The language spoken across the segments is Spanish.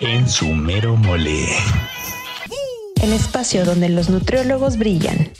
En su mero mole. El espacio donde los nutriólogos brillan.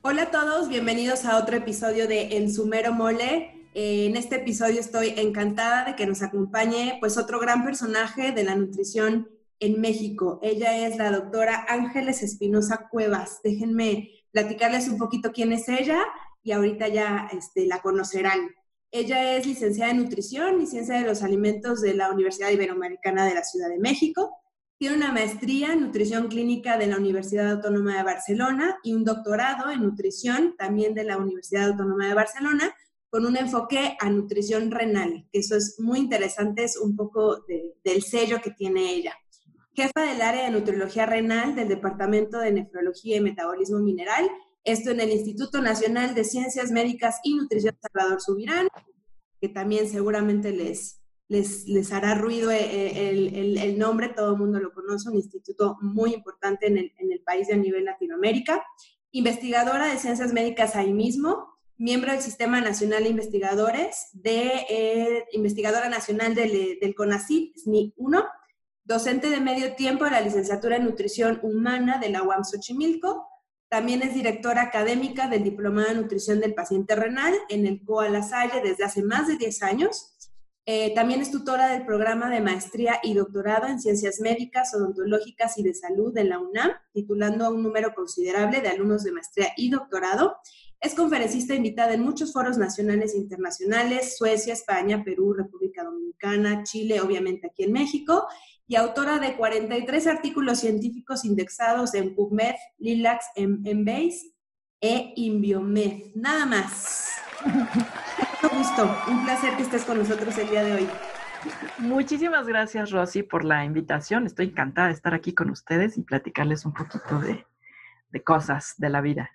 Hola a todos, bienvenidos a otro episodio de En su mero mole. Eh, en este episodio estoy encantada de que nos acompañe pues otro gran personaje de la nutrición en México. Ella es la doctora Ángeles Espinosa Cuevas. Déjenme platicarles un poquito quién es ella y ahorita ya este, la conocerán. Ella es licenciada en nutrición y ciencia de los alimentos de la Universidad Iberoamericana de la Ciudad de México. Tiene una maestría en nutrición clínica de la Universidad Autónoma de Barcelona y un doctorado en nutrición también de la Universidad Autónoma de Barcelona con un enfoque a nutrición renal, que eso es muy interesante, es un poco del sello que tiene ella. Jefa del área de nutriología renal del Departamento de Nefrología y Metabolismo Mineral esto en el Instituto Nacional de Ciencias Médicas y Nutrición Salvador Subirán, que también seguramente les, les, hará ruido eh, eh, el, nombre, todo el mundo lo conoce, un instituto muy importante en el, país y a nivel Latinoamérica. Investigadora de Ciencias Médicas ahí mismo, miembro del Sistema Nacional de Investigadores, de eh, investigadora nacional del, del CONACYT, SNI 1, docente de medio tiempo de la licenciatura en Nutrición Humana de la UAM Xochimilco, también es directora académica del Diplomado de Nutrición del Paciente Renal en el COA Salle desde hace más de 10 años. Eh, también es tutora del programa de maestría y doctorado en ciencias médicas, odontológicas y de salud en la UNAM, titulando a un número considerable de alumnos de maestría y doctorado. Es conferencista invitada en muchos foros nacionales e internacionales, Suecia, España, Perú, República Dominicana, Chile, obviamente aquí en México, y autora de 43 artículos científicos indexados en PubMed, Lilacs, Embase e Inbiomed. Nada más. Mucho gusto, un placer que estés con nosotros el día de hoy. Muchísimas gracias, Rosy, por la invitación. Estoy encantada de estar aquí con ustedes y platicarles un poquito de, cosas de la vida.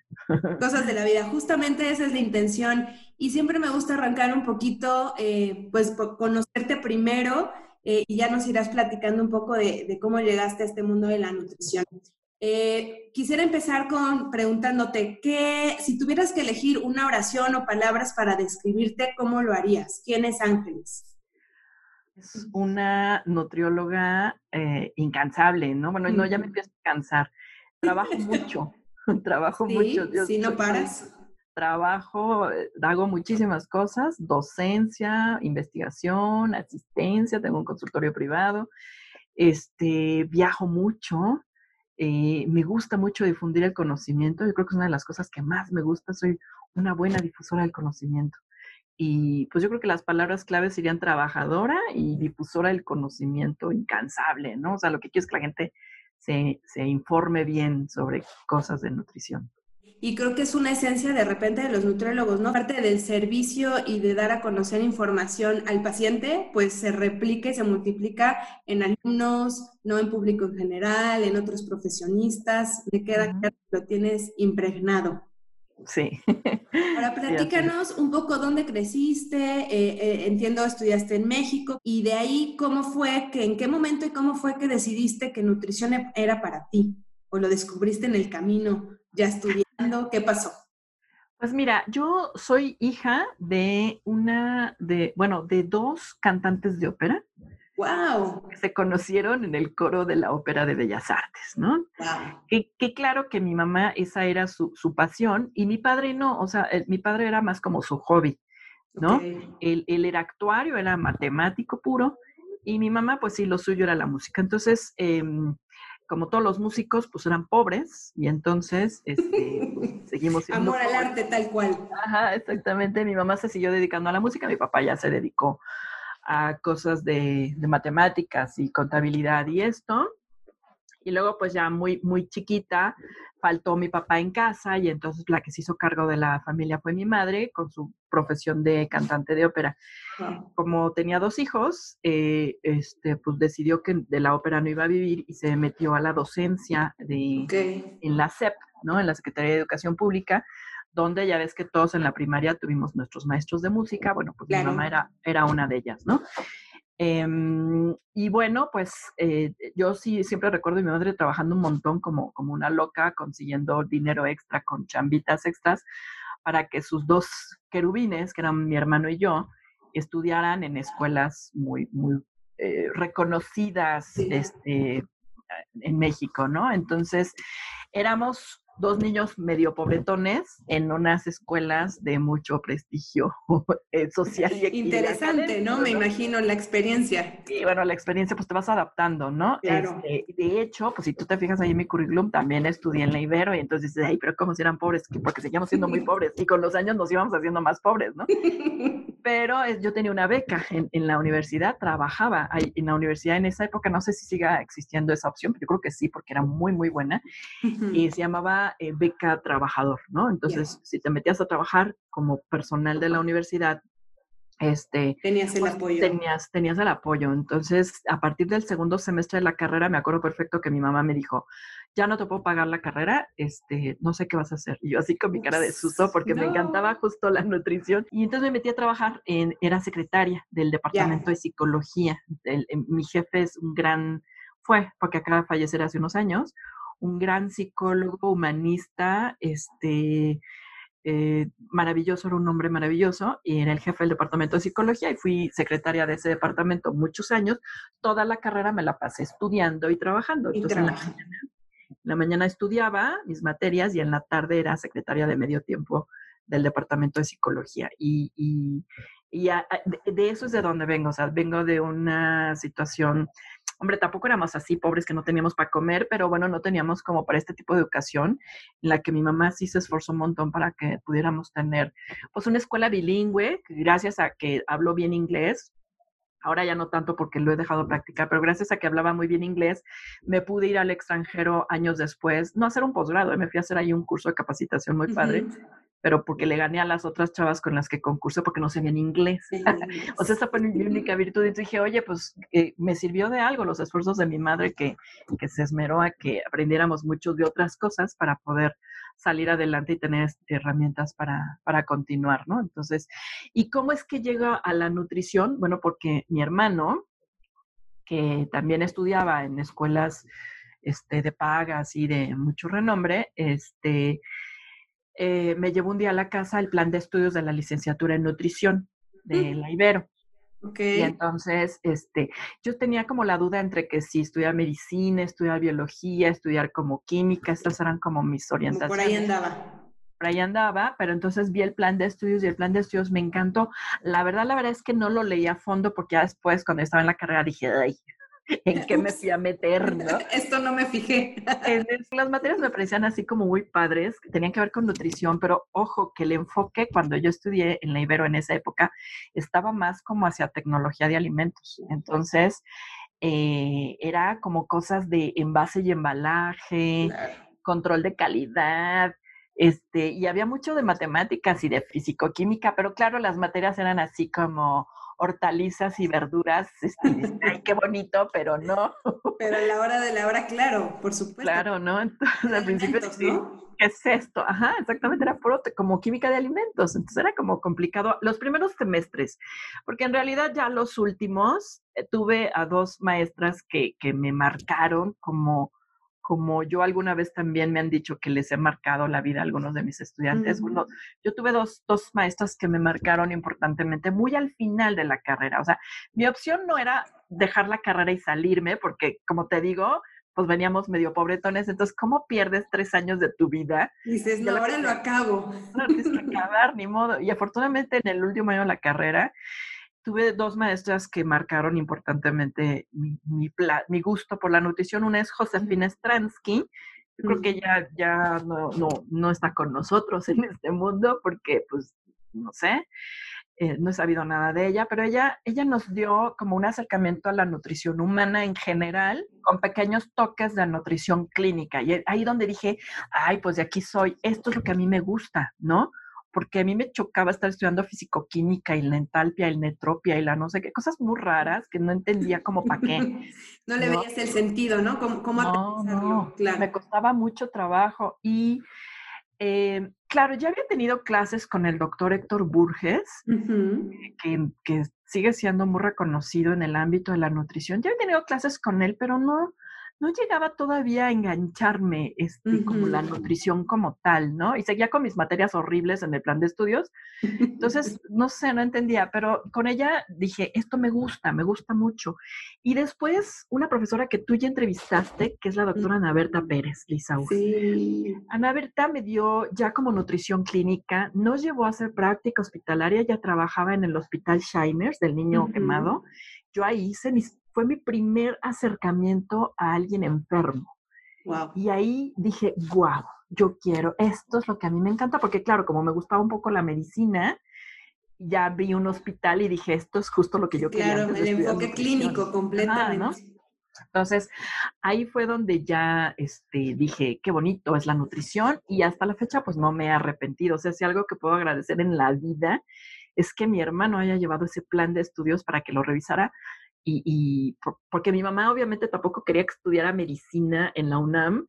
Cosas de la vida, justamente esa es la intención. Y siempre me gusta arrancar un poquito, eh, pues, por conocerte primero eh, y ya nos irás platicando un poco de, cómo llegaste a este mundo de la nutrición. Eh, quisiera empezar con preguntándote, ¿qué, si tuvieras que elegir una oración o palabras para describirte, ¿cómo lo harías? ¿Quién es Ángeles? Es una nutrióloga eh, incansable, ¿no? Bueno, no, ya me empiezo a cansar. Trabajo mucho, trabajo mucho. Si no paras trabajo, eh, hago muchísimas cosas, docencia, investigación, asistencia, tengo un consultorio privado, este, viajo mucho, eh, me gusta mucho difundir el conocimiento, yo creo que es una de las cosas que más me gusta, soy una buena difusora del conocimiento. Y pues yo creo que las palabras claves serían trabajadora y difusora del conocimiento incansable, ¿no? O sea, lo que quiero es que la gente se, se informe bien sobre cosas de nutrición. Y creo que es una esencia de repente de los nutriólogos, ¿no? Parte del servicio y de dar a conocer información al paciente, pues se replica y se multiplica en alumnos, no en público en general, en otros profesionistas. Me queda claro que lo tienes impregnado. Sí. Ahora platícanos un poco dónde creciste, eh, eh, entiendo estudiaste en México y de ahí cómo fue que, en qué momento y cómo fue que decidiste que nutrición e-, era para ti o lo descubriste en el camino ya estudiando? ¿Qué pasó? Pues mira, yo soy hija de una, de, bueno, de dos cantantes de ópera. ¡Wow! Que se conocieron en el coro de la Ópera de Bellas Artes, ¿no? Wow. Que, claro que mi mamá, esa era su, pasión, y mi padre no, o sea, mi padre era más como su hobby, ¿no? Él, era actuario, era matemático puro, y mi mamá, pues sí, lo suyo era la música. Entonces, eh, como todos los músicos, pues eran pobres y entonces este, pues, seguimos siendo Amor al arte tal cual. Ajá, exactamente. Mi mamá se siguió dedicando a la música, mi papá ya se dedicó a cosas de, de matemáticas y contabilidad y esto. Y luego, pues ya muy, muy chiquita, faltó mi papá en casa y entonces la que se hizo cargo de la familia fue mi madre con su profesión de cantante de ópera. Como tenía dos hijos, eh, este, pues decidió que de la ópera no iba a vivir y se metió a la docencia de, en la SEP, ¿no? En la Secretaría de Educación Pública, donde ya ves que todos en la primaria tuvimos nuestros maestros de música, bueno, pues mi mamá era, era una de ellas, ¿no? Em, y bueno, pues eh, yo sí siempre recuerdo a mi madre trabajando un montón como, como una loca, consiguiendo dinero extra con chambitas extras para que sus dos querubines, que eran mi hermano y yo, estudiaran en escuelas muy, muy eh, reconocidas este, en México, ¿no? Entonces, éramos dos niños medio pobretones en unas escuelas de mucho prestigio eh, social y Interesante, ¿no? Me imagino la experiencia. Y bueno, la experiencia pues te vas adaptando, ¿no? Claro. Este, de hecho, pues si tú te fijas ahí en mi currículum, también estudié en la Ibero y entonces dices, ay, pero ¿cómo si eran pobres? Porque seguíamos siendo muy pobres y con los años nos íbamos haciendo más pobres, ¿no? pero yo tenía una beca en, en la universidad, trabajaba ahí, en la universidad en esa época, no sé si siga existiendo esa opción, pero yo creo que sí, porque era muy, muy buena, y se llamaba eh, beca trabajador, ¿no? Entonces, si te metías a trabajar como personal de la universidad, este, tenías el pues, apoyo. Tenías, tenías el apoyo. Entonces, a partir del segundo semestre de la carrera, me acuerdo perfecto que mi mamá me dijo, ya no te puedo pagar la carrera, este, no sé qué vas a hacer. Y yo así con mi cara de susto porque me encantaba justo la nutrición. Y entonces me metí a trabajar en, era secretaria del departamento de psicología. mi jefe es un gran, fue, porque acaba de fallecer hace unos años, un gran psicólogo humanista, este, eh, maravilloso, era un hombre maravilloso, y era el jefe del departamento de psicología y fui secretaria de ese departamento muchos años. Toda la carrera me la pasé estudiando y trabajando. Entonces, en la, mañana, la mañana estudiaba mis materias y en la tarde era secretaria de medio tiempo del departamento de psicología. Y, y, de, eso es de donde vengo, o sea, vengo de una situación hombre, tampoco éramos así pobres que no teníamos para comer, pero bueno, no teníamos como para este tipo de educación en la que mi mamá sí se esforzó un montón para que pudiéramos tener pues una escuela bilingüe, gracias a que habló bien inglés, ahora ya no tanto porque lo he dejado de practicar, pero gracias a que hablaba muy bien inglés, me pude ir al extranjero años después, no hacer un posgrado, ¿eh? me fui a hacer ahí un curso de capacitación muy padre, pero porque le gané a las otras chavas con las que concursé porque no sabían inglés. o sea, esa fue mi única virtud. Y dije, oye, pues eh, me sirvió de algo los esfuerzos de mi madre que, que se esmeró a que aprendiéramos mucho de otras cosas para poder salir adelante y tener herramientas para, para continuar, ¿no? Entonces, ¿y cómo es que llega a la nutrición? Bueno, porque mi hermano, que también estudiaba en escuelas este, de pagas y de mucho renombre, este, eh, me llevó un día a la casa el plan de estudios de la licenciatura en nutrición de la Ibero. Okay. Y entonces, este, yo tenía como la duda entre que si estudiar medicina, estudiar biología, estudiar como química, estas eran como mis orientaciones. por ahí andaba. Por ahí andaba, pero entonces vi el plan de estudios y el plan de estudios me encantó. La verdad, la verdad es que no lo leí a fondo porque ya después, cuando estaba en la carrera, dije, ay, en qué me fui a meter, ¿no? Esto no me fijé. En las materias me parecían así como muy padres, que tenían que ver con nutrición, pero ojo, que el enfoque cuando yo estudié en la Ibero en esa época estaba más como hacia tecnología de alimentos. Entonces, eh, era como cosas de envase y embalaje, control de calidad, este, y había mucho de matemáticas y de físico-química, pero claro, las materias eran así como hortalizas y verduras, este, ay, qué bonito, pero no. Pero a la hora de la hora, claro, por supuesto. Claro, ¿no? Entonces, al principio, sí, ¿qué es esto? Ajá, exactamente, era puro, como química de alimentos, entonces era como complicado los primeros semestres, porque en realidad ya los últimos eh, tuve a dos maestras que, que me marcaron como como yo alguna vez también me han dicho que les he marcado la vida a algunos de mis estudiantes. Yo tuve dos, dos maestras que me marcaron importantemente muy al final de la carrera. O sea, mi opción no era dejar la carrera y salirme, porque como te digo, pues veníamos medio pobretones, entonces, ¿cómo pierdes tres años de tu vida? Dices, no, ahora lo acabo. No, tienes que acabar, ni modo. Y afortunadamente en el último año de la carrera, tuve dos maestras que marcaron importantemente mi, mi, gusto por la nutrición. Una es Josefina Stransky. Yo creo que ella ya no, no, no, está con nosotros en este mundo porque, pues, no sé, eh, no he sabido nada de ella, pero ella, ella nos dio como un acercamiento a la nutrición humana en general, con pequeños toques de nutrición clínica. Y ahí donde dije, ay, pues de aquí soy, esto es lo que a mí me gusta, ¿no? Porque a mí me chocaba estar estudiando fisicoquímica y la entalpia y la entropia y la no sé qué, cosas muy raras que no entendía como para qué. no le veías el sentido, ¿no? ¿Cómo, cómo no, Claro. Me costaba mucho trabajo y, eh, claro, ya había tenido clases con el doctor Héctor Burges, que, que sigue siendo muy reconocido en el ámbito de la nutrición. Ya he tenido clases con él, pero no, no llegaba todavía a engancharme este, como la nutrición como tal, ¿no? Y seguía con mis materias horribles en el plan de estudios. Entonces, no sé, no entendía, pero con ella dije, esto me gusta, me gusta mucho. Y después, una profesora que tú ya entrevistaste, que es la doctora Ana Berta Pérez, Lisa Sí. Ana Berta me dio ya como nutrición clínica, no llevó a hacer práctica hospitalaria, ya trabajaba en el hospital Shiners del niño quemado. Yo ahí hice mis fue mi primer acercamiento a alguien enfermo. Wow. Y ahí dije, wow, yo quiero, esto es lo que a mí me encanta, porque claro, como me gustaba un poco la medicina, ya vi un hospital y dije, esto es justo lo que yo quería. Claro, el enfoque clínico completamente. Entonces, ahí fue donde ya este, dije, qué bonito es la nutrición y hasta la fecha pues no me he arrepentido. O sea, si algo que puedo agradecer en la vida es que mi hermano haya llevado ese plan de estudios para que lo revisara y, porque mi mamá obviamente tampoco quería que estudiara medicina en la UNAM,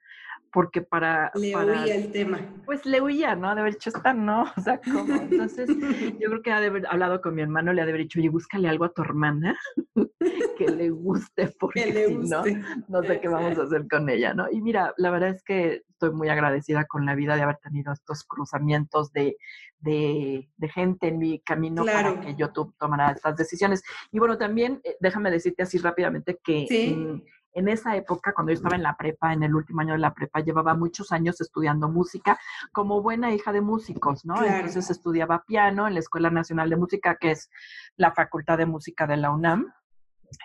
porque para... Le para, el tema. Pues le huía, ¿no? De haber dicho, esta no, o sea, ¿cómo? Entonces, yo creo que ha de haber hablado con mi hermano, le ha de haber dicho, oye, búscale algo a tu hermana que le guste, porque si no, no sé qué vamos a hacer con ella, ¿no? Y mira, la verdad es que estoy muy agradecida con la vida de haber tenido estos cruzamientos de, de, gente en mi camino para que yo tomara estas decisiones. Y bueno, también eh, déjame decirte así rápidamente que... ¿Sí? En esa época, cuando yo estaba en la prepa, en el último año de la prepa, llevaba muchos años estudiando música como buena hija de músicos, ¿no? Entonces estudiaba piano en la Escuela Nacional de Música, que es la Facultad de Música de la UNAM.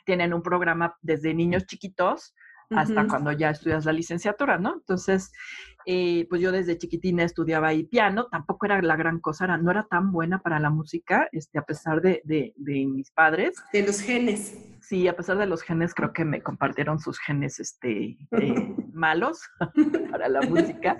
Tienen un programa desde niños chiquitos hasta cuando ya estudias la licenciatura, ¿no? Entonces, eh, pues yo desde chiquitina estudiaba ahí piano, tampoco era la gran cosa, no era tan buena para la música, este, a pesar de, de, mis padres. De los genes. Sí, a pesar de los genes, creo que me compartieron sus genes este, eh, malos para la música.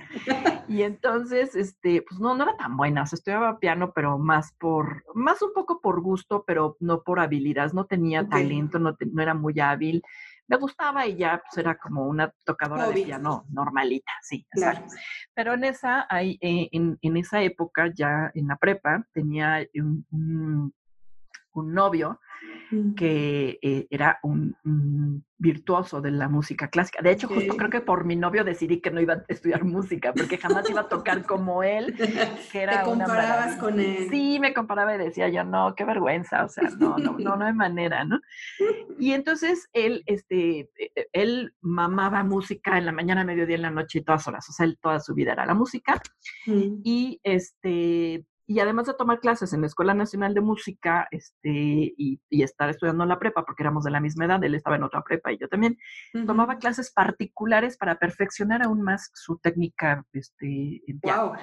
Y entonces, este, pues no, no era tan buena, o sea, estudiaba piano, pero más por, más un poco por gusto, pero no por habilidad, no tenía talento, no, no era muy hábil me gustaba y ya pues era como una tocadora de piano normalita, sí, claro. Pero en esa, eh, en, en, esa época, ya en la prepa, tenía un, un novio Mm. que eh, era un, virtuoso de la música clásica. De hecho, justo creo que por mi novio decidí que no iba a estudiar música, porque jamás iba a tocar como él, que era ¿Te comparabas con él? Sí, me comparaba y decía yo, no, qué vergüenza, o sea, no, no, no, no hay manera, ¿no? Y entonces él, este, e, e, él mamaba música en la mañana, mediodía, en la noche y todas horas, o sea, él toda su vida era la música. Mm. Y este, y además de tomar clases en la Escuela Nacional de Música este, y, estar estudiando en la prepa, porque éramos de la misma edad, él estaba en otra prepa y yo también, tomaba clases particulares para perfeccionar aún más su técnica este, en piano.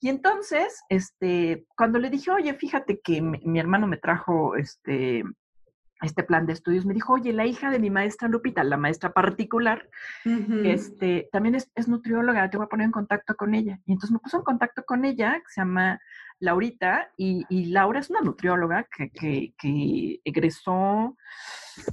Y entonces, este, cuando le dije, oye, fíjate que mi, hermano me trajo este, este plan de estudios, me dijo, oye, la hija de mi maestra Lupita, la maestra particular, este, también es, es, nutrióloga, te voy a poner en contacto con ella. Y entonces me puso en contacto con ella, que se llama Laurita, y, Laura es una nutrióloga que, que, egresó,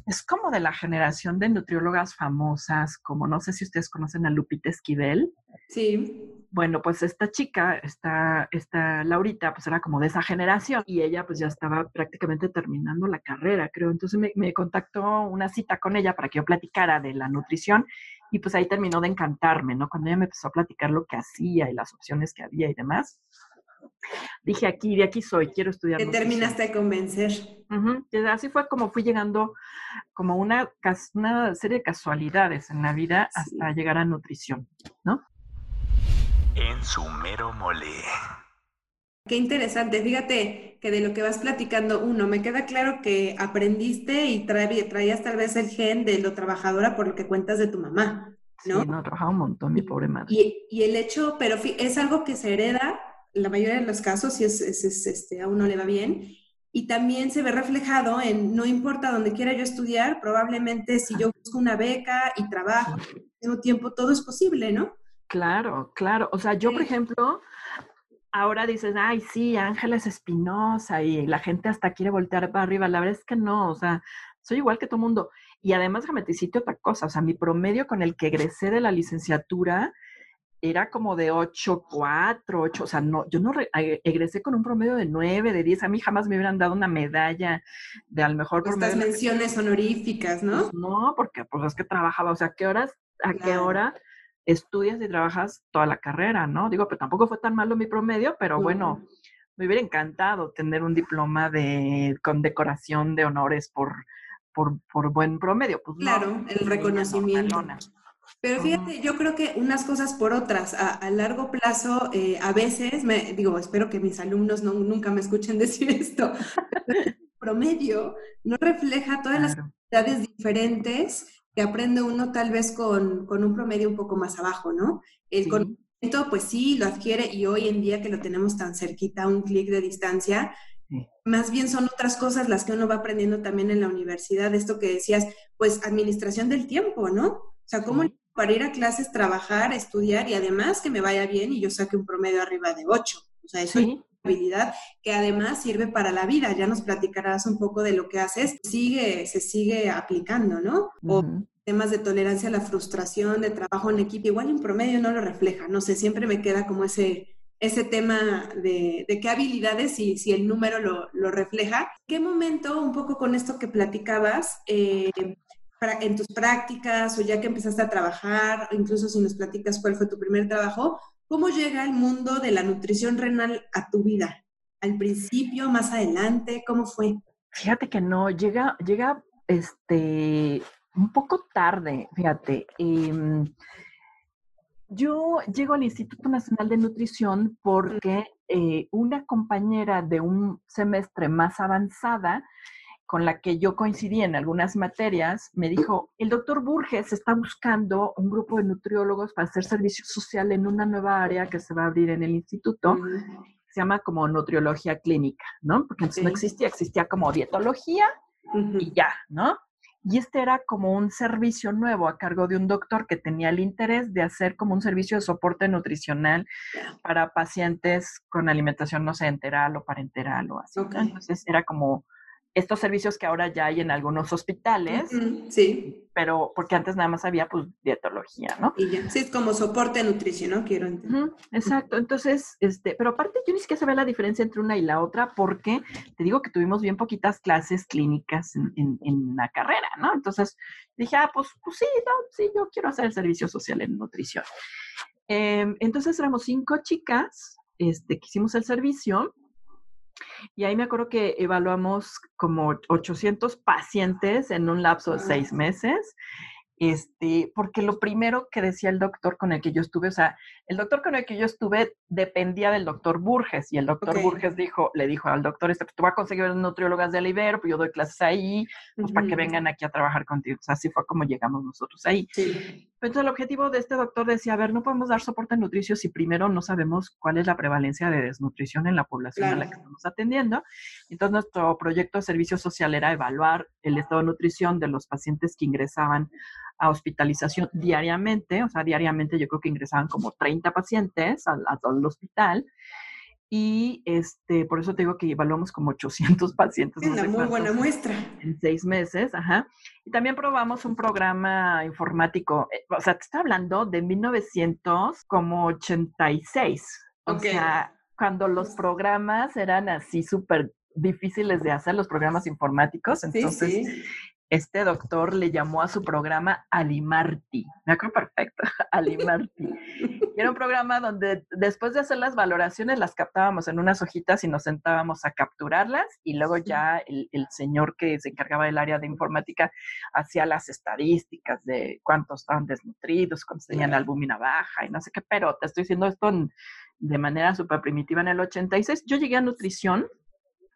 es como de la generación de nutriólogas famosas, como no sé si ustedes conocen a Lupita Esquivel. Sí. Bueno, pues esta chica, esta, esta Laurita, pues era como de esa generación y ella pues ya estaba prácticamente terminando la carrera, creo. Entonces me, me contactó una cita con ella para que yo platicara de la nutrición y pues ahí terminó de encantarme, ¿no? Cuando ella me empezó a platicar lo que hacía y las opciones que había y demás dije aquí, de aquí soy, quiero estudiar. Te terminaste de convencer. Así fue como fui llegando, como una, una serie de casualidades en la vida hasta llegar a nutrición, ¿no? En su mero mole. Qué interesante. Fíjate que de lo que vas platicando, uno, me queda claro que aprendiste y traías tal vez el gen de lo trabajadora por lo que cuentas de tu mamá. ¿no? Sí, no, trabajaba un montón, mi pobre madre. Y, y el hecho, pero es algo que se hereda la mayoría de los casos, si es, este, a uno le va bien. Y también se ve reflejado en, no importa donde quiera yo estudiar, probablemente si yo busco una beca y trabajo, tengo tiempo, todo es posible, ¿no? Claro, claro. O sea, yo, por ejemplo, ahora dices, ay, sí, Ángeles Espinosa y la gente hasta quiere voltear para arriba. La verdad es que no, o sea, soy igual que todo mundo. Y además, déjame decirte otra cosa, o sea, mi promedio con el que egresé de la licenciatura era como de 8, 4, 8, o sea, no, yo no egresé con un promedio de 9, de 10, a mí jamás me hubieran dado una medalla de al mejor promedio. Estas menciones honoríficas, ¿no? Pues no, porque pues es que trabajaba, o sea, ¿a qué horas, a qué hora estudias y trabajas toda la carrera, ¿no? Digo, pero tampoco fue tan malo mi promedio, pero bueno, me hubiera encantado tener un diploma de condecoración de honores por, por, por buen promedio. Pues claro, el reconocimiento. Pero fíjate, yo creo que unas cosas por otras, a, largo plazo, eh, a veces, me, digo, espero que mis alumnos no, nunca me escuchen decir esto, promedio no refleja todas las actividades diferentes que aprende uno tal vez con, con, un promedio un poco más abajo, ¿no? El conocimiento, pues sí, lo adquiere y hoy en día que lo tenemos tan cerquita, a un clic de distancia, más bien son otras cosas las que uno va aprendiendo también en la universidad, esto que decías, pues administración del tiempo, ¿no? O sea, cómo para ir a clases, trabajar, estudiar y además que me vaya bien y yo saque un promedio arriba de 8. O sea, eso es una habilidad que además sirve para la vida. Ya nos platicarás un poco de lo que haces. Sigue, se sigue aplicando, ¿no? O temas de tolerancia a la frustración, de trabajo en equipo, igual un promedio no lo refleja. No sé, siempre me queda como ese, ese tema de, qué habilidades y si el número lo, lo, refleja. ¿Qué momento, un poco con esto que platicabas, eh, en tus prácticas o ya que empezaste a trabajar, incluso si nos platicas cuál fue tu primer trabajo, ¿cómo llega el mundo de la nutrición renal a tu vida? ¿Al principio, más adelante? ¿Cómo fue? Fíjate que no, llega, llega este, un poco tarde, fíjate. Em, yo llego al Instituto Nacional de Nutrición porque eh, una compañera de un semestre más avanzada con la que yo coincidí en algunas materias, me dijo, el doctor Burges está buscando un grupo de nutriólogos para hacer servicio social en una nueva área que se va a abrir en el instituto. Se llama como nutriología clínica, ¿no? Porque antes no existía, existía como dietología y ya, ¿no? Y este era como un servicio nuevo a cargo de un doctor que tenía el interés de hacer como un servicio de soporte nutricional para pacientes con alimentación no sé, enteral o parenteral o así. Entonces era como estos servicios que ahora ya hay en algunos hospitales. sí. Pero porque antes nada más había pues dietología, ¿no? Y ya. Sí, es como soporte nutrición, ¿no? Quiero entender. exacto. Entonces, este, pero aparte yo ni siquiera sabía la diferencia entre una y la otra porque te digo que tuvimos bien poquitas clases clínicas en, en, la carrera, ¿no? Entonces dije, ah, pues, pues sí, no, sí, yo quiero hacer el servicio social en nutrición. Em, entonces éramos cinco chicas este, que hicimos el servicio y ahí me acuerdo que evaluamos como 800 pacientes en un lapso de seis meses este, porque lo primero que decía el doctor con el que yo estuve, o sea, el doctor con el que yo estuve dependía del doctor Burges y el doctor Burges dijo, le dijo al doctor, este, pues tú vas a conseguir nutriólogas de Ibero, pues yo doy clases ahí, pues para que vengan aquí a trabajar contigo. O sea, así fue como llegamos nosotros ahí. Entonces el objetivo de este doctor decía, a ver, no podemos dar soporte nutricio si primero no sabemos cuál es la prevalencia de desnutrición en la población a la que estamos atendiendo. Entonces nuestro proyecto de servicio social era evaluar el estado de nutrición de los pacientes que ingresaban a hospitalización diariamente, o sea, diariamente yo creo que ingresaban como 30 pacientes al, a todo el hospital. Y este, por eso te digo que evaluamos como 800 pacientes. Es una muy buena muestra. En seis meses, ajá. Y también probamos un programa informático, eh, o sea, te estoy hablando de 1986. O sea, cuando los programas eran así súper difíciles de hacer, los programas informáticos. Entonces, sí, este doctor le llamó a su programa Alimarti. Me acuerdo perfecto, Alimarti. Era un programa donde después de hacer las valoraciones las captábamos en unas hojitas y nos sentábamos a capturarlas y luego ya el, señor que se encargaba del área de informática hacía las estadísticas de cuántos estaban desnutridos, cuántos tenían albúmina baja y no sé qué, pero te estoy diciendo esto de manera súper primitiva en el 86. Yo llegué a nutrición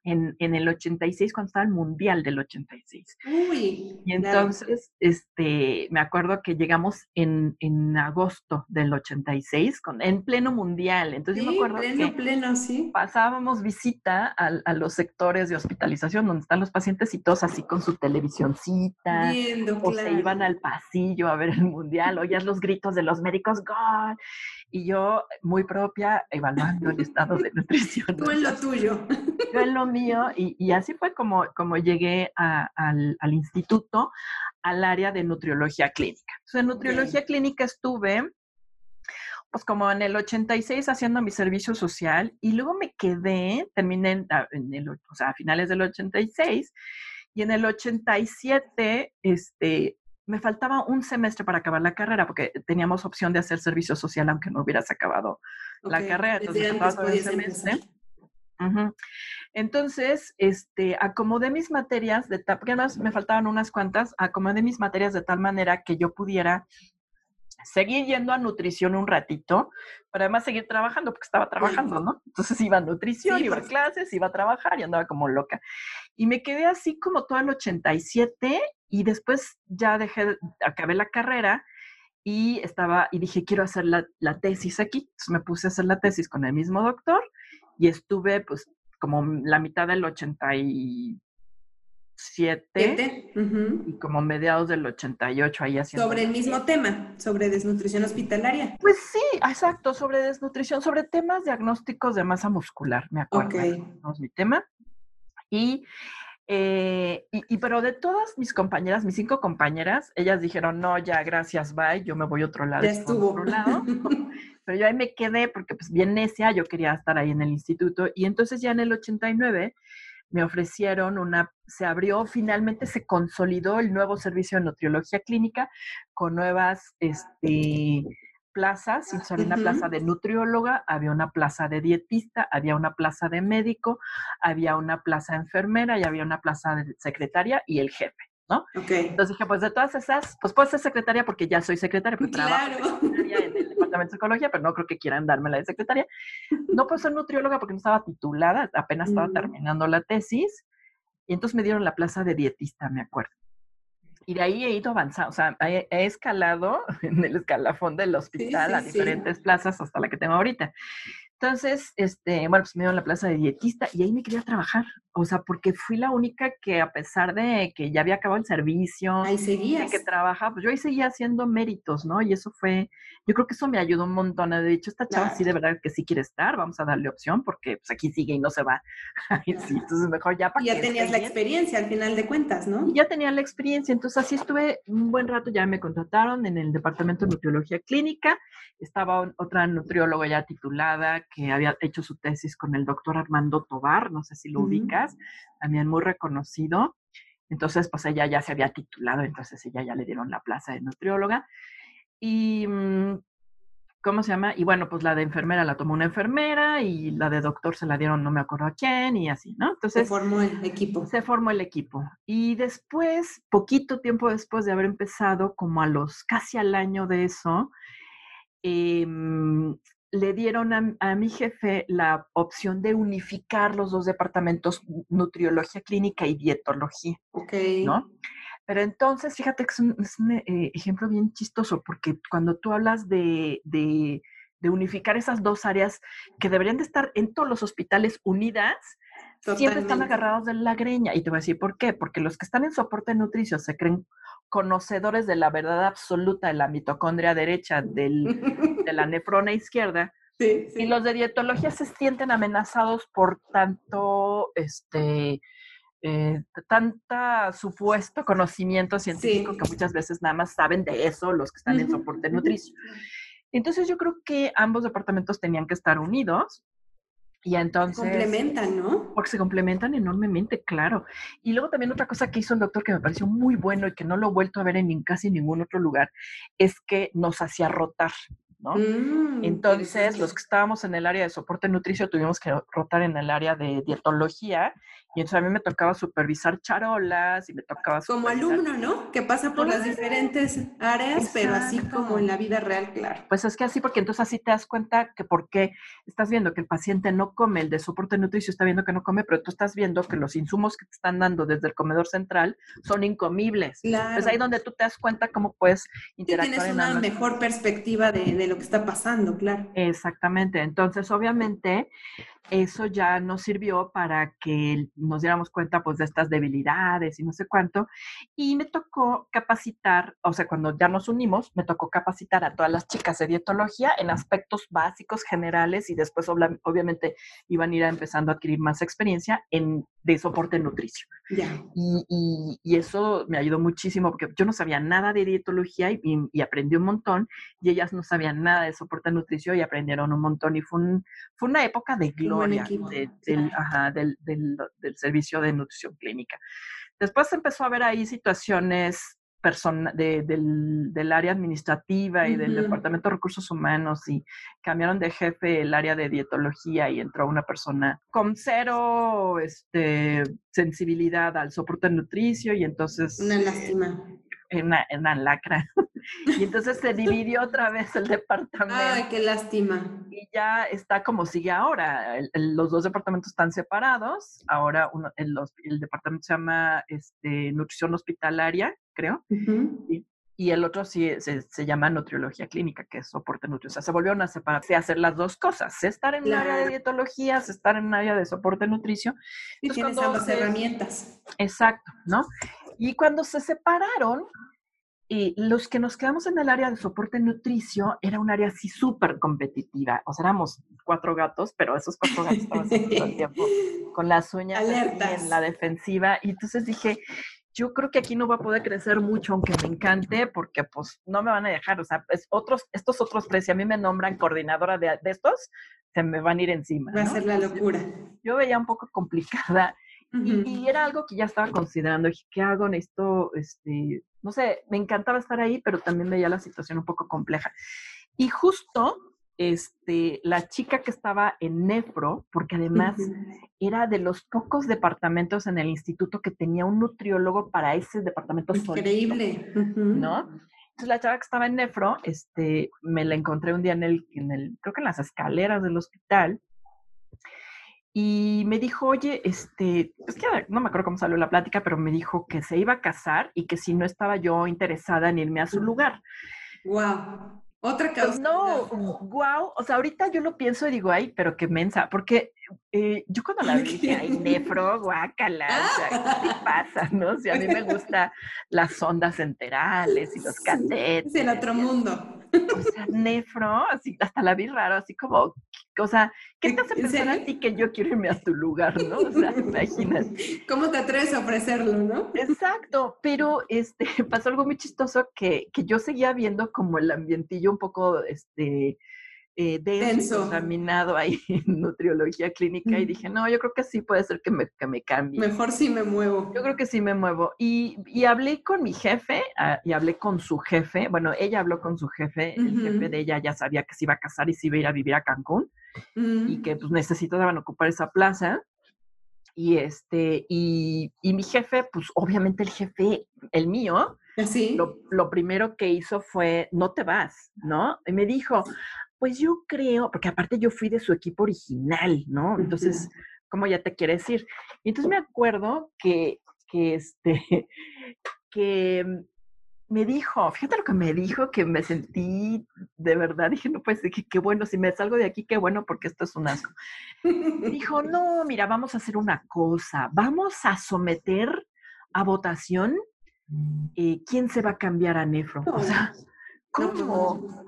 en, en, el 86 cuando estaba el Mundial del 86. Uy, y entonces, este, me acuerdo que llegamos en, en agosto del 86, con, en pleno Mundial. Entonces yo me acuerdo pleno, pleno, sí. pasábamos visita a, a, los sectores de hospitalización donde están los pacientes y todos así con su televisioncita. Viendo, o se iban al pasillo a ver el Mundial, oías los gritos de los médicos, ¡Gol! Y yo muy propia evaluando el estado de nutrición. Tú en lo tuyo. Yo en lo mío y, y así fue como, como llegué al, al, instituto, al área de nutriología clínica. Entonces, en nutriología clínica estuve pues como en el 86 haciendo mi servicio social y luego me quedé, terminé en, ah, en el, o sea, a finales del 86 y en el 87, este, me faltaba un semestre para acabar la carrera porque teníamos opción de hacer servicio social aunque no hubieras acabado la carrera. Entonces, faltaba un semestre. Entonces, este, acomodé mis materias, de porque además me faltaban unas cuantas, acomodé mis materias de tal manera que yo pudiera seguir yendo a nutrición un ratito, pero además seguir trabajando, porque estaba trabajando, ¿no? Entonces iba a nutrición, iba a clases, iba a trabajar y andaba como loca. Y me quedé así como todo el 87 y después ya dejé, acabé la carrera y estaba, y dije, quiero hacer la, la tesis aquí. Entonces me puse a hacer la tesis con el mismo doctor y estuve pues como la mitad del 87 y como mediados del 88 ahí haciendo. Sobre el mismo tema, sobre desnutrición hospitalaria. Pues sí, exacto, sobre desnutrición, sobre temas diagnósticos de masa muscular, me acuerdo. Okay. es mi tema. Y, eh, y, y, pero de todas mis compañeras, mis cinco compañeras, ellas dijeron, no, ya, gracias, bye, yo me voy a otro lado. Ya estuvo. Otro lado. pero yo ahí me quedé porque pues bien necia, yo quería estar ahí en el instituto. Y entonces ya en el 89 me ofrecieron una, se abrió, finalmente se consolidó el nuevo servicio de nutriología clínica con nuevas este, plazas, solo una plaza de nutrióloga, había una plaza de dietista, había una plaza de médico, había una plaza enfermera y había una plaza de secretaria y el jefe. ¿No? Entonces dije, pues de todas esas, pues puedo ser secretaria porque ya soy secretaria, porque claro. trabajo en el departamento de psicología, pero no creo que quieran darme la de secretaria. No puedo ser nutrióloga porque no estaba titulada, apenas estaba mm. terminando la tesis, y entonces me dieron la plaza de dietista, me acuerdo. Y de ahí he ido avanzando, o sea, he, escalado en el escalafón del hospital a diferentes plazas hasta la que tengo ahorita. Entonces, este, bueno, pues me dio la plaza de dietista y ahí me quería trabajar. O sea, porque fui la única que a pesar de que ya había acabado el servicio, ahí seguías. que trabajaba, pues yo ahí seguía haciendo méritos, ¿no? Y eso fue, yo creo que eso me ayudó un montón. De hecho, esta chava sí de verdad que sí quiere estar, vamos a darle opción porque pues aquí sigue y no se va. sí, entonces mejor ya para Ya tenías la experiencia al final de cuentas, ¿no? Y ya tenía la experiencia, entonces así estuve un buen rato, ya me contrataron en el departamento de nutriología clínica, estaba otra nutrióloga ya titulada que había hecho su tesis con el doctor Armando Tobar, no sé si lo ubicas, también muy reconocido. Entonces, pues ella ya se había titulado, entonces ella ya le dieron la plaza de nutrióloga. Y, mm, ¿cómo se llama? Y bueno, pues la de enfermera la tomó una enfermera y la de doctor se la dieron no me acuerdo a quién y así, ¿no? Entonces... Se formó el equipo. Se formó el equipo. Y después, poquito tiempo después de haber empezado, como a los, casi al año de eso, eh, le dieron a, mi jefe la opción de unificar los dos departamentos, nutriología clínica y dietología. Ok. ¿No? Pero entonces, fíjate que es un, eh, ejemplo bien chistoso, porque cuando tú hablas de, de, unificar esas dos áreas que deberían de estar en todos los hospitales unidas, siempre están agarrados de la greña. Y te voy a decir por qué. Porque los que están en soporte nutricio se creen conocedores de la verdad absoluta de la mitocondria derecha, del, de la nefrona izquierda, y los de dietología se sienten amenazados por tanto, este, eh, tanta supuesto conocimiento científico que muchas veces nada más saben de eso los que están en soporte nutricio. Entonces yo creo que ambos departamentos tenían que estar unidos y entonces... Se complementan, ¿no? Porque se complementan enormemente, claro. Y luego también otra cosa que hizo el doctor que me pareció muy bueno y que no lo he vuelto a ver en casi ningún otro lugar, es que nos hacía rotar. ¿No? Mm, entonces, los que estábamos en el área de soporte nutricio tuvimos que rotar en el área de dietología y entonces a mí me tocaba supervisar charolas y me tocaba... Como alumno, ¿no? Que pasa por las diferentes áreas, pero así como en la vida real, claro. Pues es que así, porque entonces así te das cuenta que por qué estás viendo que el paciente no come, el de soporte nutricio está viendo que no come, pero tú estás viendo que los insumos que te están dando desde el comedor central son incomibles. Claro. Es ahí donde tú te das cuenta cómo puedes interactuar. Tienes una mejor perspectiva de, de lo que está pasando, claro. Exactamente. Entonces, obviamente, eso ya nos sirvió para que nos diéramos cuenta pues de estas debilidades y no sé cuánto. Y me tocó capacitar, o sea, cuando ya nos unimos, me tocó capacitar a todas las chicas de dietología en aspectos básicos, generales, y después obviamente iban a ir empezando a adquirir más experiencia en de soporte nutricio. Y, y, eso me ayudó muchísimo porque yo no sabía nada de dietología y, y aprendí un montón y ellas no sabían nada de soporte nutricio y aprendieron un montón y fue, un, fue una época de gloria del, ajá, del, del, del, servicio de nutrición clínica. Después empezó a haber ahí situaciones persona, de, del, del, área administrativa y del Departamento de Recursos Humanos y cambiaron de jefe el área de dietología y entró una persona con cero este, sensibilidad al soporte nutricio y entonces... Una lástima. En una, una, lacra. Y entonces se dividió otra vez el departamento. Ay, qué lástima. Y ya está como sigue ahora. El, el, los dos departamentos están separados. Ahora uno, el, el, departamento se llama este, Nutrición Hospitalaria, creo. Uh -huh. y, y, el otro sí se, se, llama Nutriología Clínica, que es soporte nutricio. O sea, se volvieron a separarse a hacer las dos cosas. Estar en claro. el área de dietología, estar en el área de soporte nutricio. Y tienes ambas herramientas. Exacto, ¿no? Y cuando se separaron, y los que nos quedamos en el área de soporte nutricio era un área así súper competitiva. O sea, éramos cuatro gatos, pero esos cuatro gatos estaban todo el tiempo con las uñas en la defensiva. Y entonces dije, yo creo que aquí no va a poder crecer mucho, aunque me encante, porque pues no me van a dejar. O sea, pues, otros, estos otros tres, si a mí me nombran coordinadora de, de estos, se me van a ir encima. Va ¿no? a ser la locura. Yo, yo veía un poco complicada. Uh -huh. y, y, era algo que ya estaba considerando. Dije, ¿qué hago? Necesito, este, no sé, me encantaba estar ahí, pero también veía la situación un poco compleja. Y justo este, la chica que estaba en Nefro, porque además uh -huh. era de los pocos departamentos en el instituto que tenía un nutriólogo para ese departamento Increíble. Solito, uh -huh. ¿no? Entonces la chava que estaba en Nefro, este, me la encontré un día en el, en el, creo que en las escaleras del hospital, y me dijo, oye, este, es que no me acuerdo cómo salió la plática, pero me dijo que se iba a casar y que si no estaba yo interesada en irme a su lugar. Wow. Otra causa. Pues no, wow. O sea, ahorita yo lo pienso y digo, ay, pero qué mensa, porque eh, yo cuando la vi dije, ay, nefro, guácala, o sea, ¿qué te pasa? ¿No? O sea, a mí me gustan las ondas enterales y los catetes. Es el otro mundo. O sea, nefro, así, hasta la vi raro, así como, o sea, ¿qué te hace pensar a ti que yo quiero irme a tu lugar, no? O sea, imagínate. ¿Cómo te atreves a ofrecerlo, no? Exacto, pero este, pasó algo muy chistoso que, que yo seguía viendo como el ambientillo un poco, este, eh, denso, contaminado ahí en nutriología clínica y dije, no, yo creo que sí puede ser que me, que me cambie. Mejor sí me muevo. Yo creo que sí me muevo. Y, y hablé con mi jefe uh, y hablé con su jefe. Bueno, ella habló con su jefe. Uh -huh. El jefe de ella ya sabía que se iba a casar y se iba a ir a vivir a Cancún uh -huh. y que pues necesitaban ocupar esa plaza. Y este, y, y mi jefe, pues obviamente el jefe, el mío, ¿Sí? lo, lo primero que hizo fue, no te vas, ¿no? Y me dijo, pues yo creo, porque aparte yo fui de su equipo original, ¿no? Entonces, ¿cómo ya te quiere decir? Y entonces me acuerdo que, que este, que me dijo, fíjate lo que me dijo, que me sentí de verdad, dije, no, pues qué bueno, si me salgo de aquí, qué bueno, porque esto es un asco. Dijo, no, mira, vamos a hacer una cosa, vamos a someter a votación eh, quién se va a cambiar a Nefro. O sea, ¿cómo?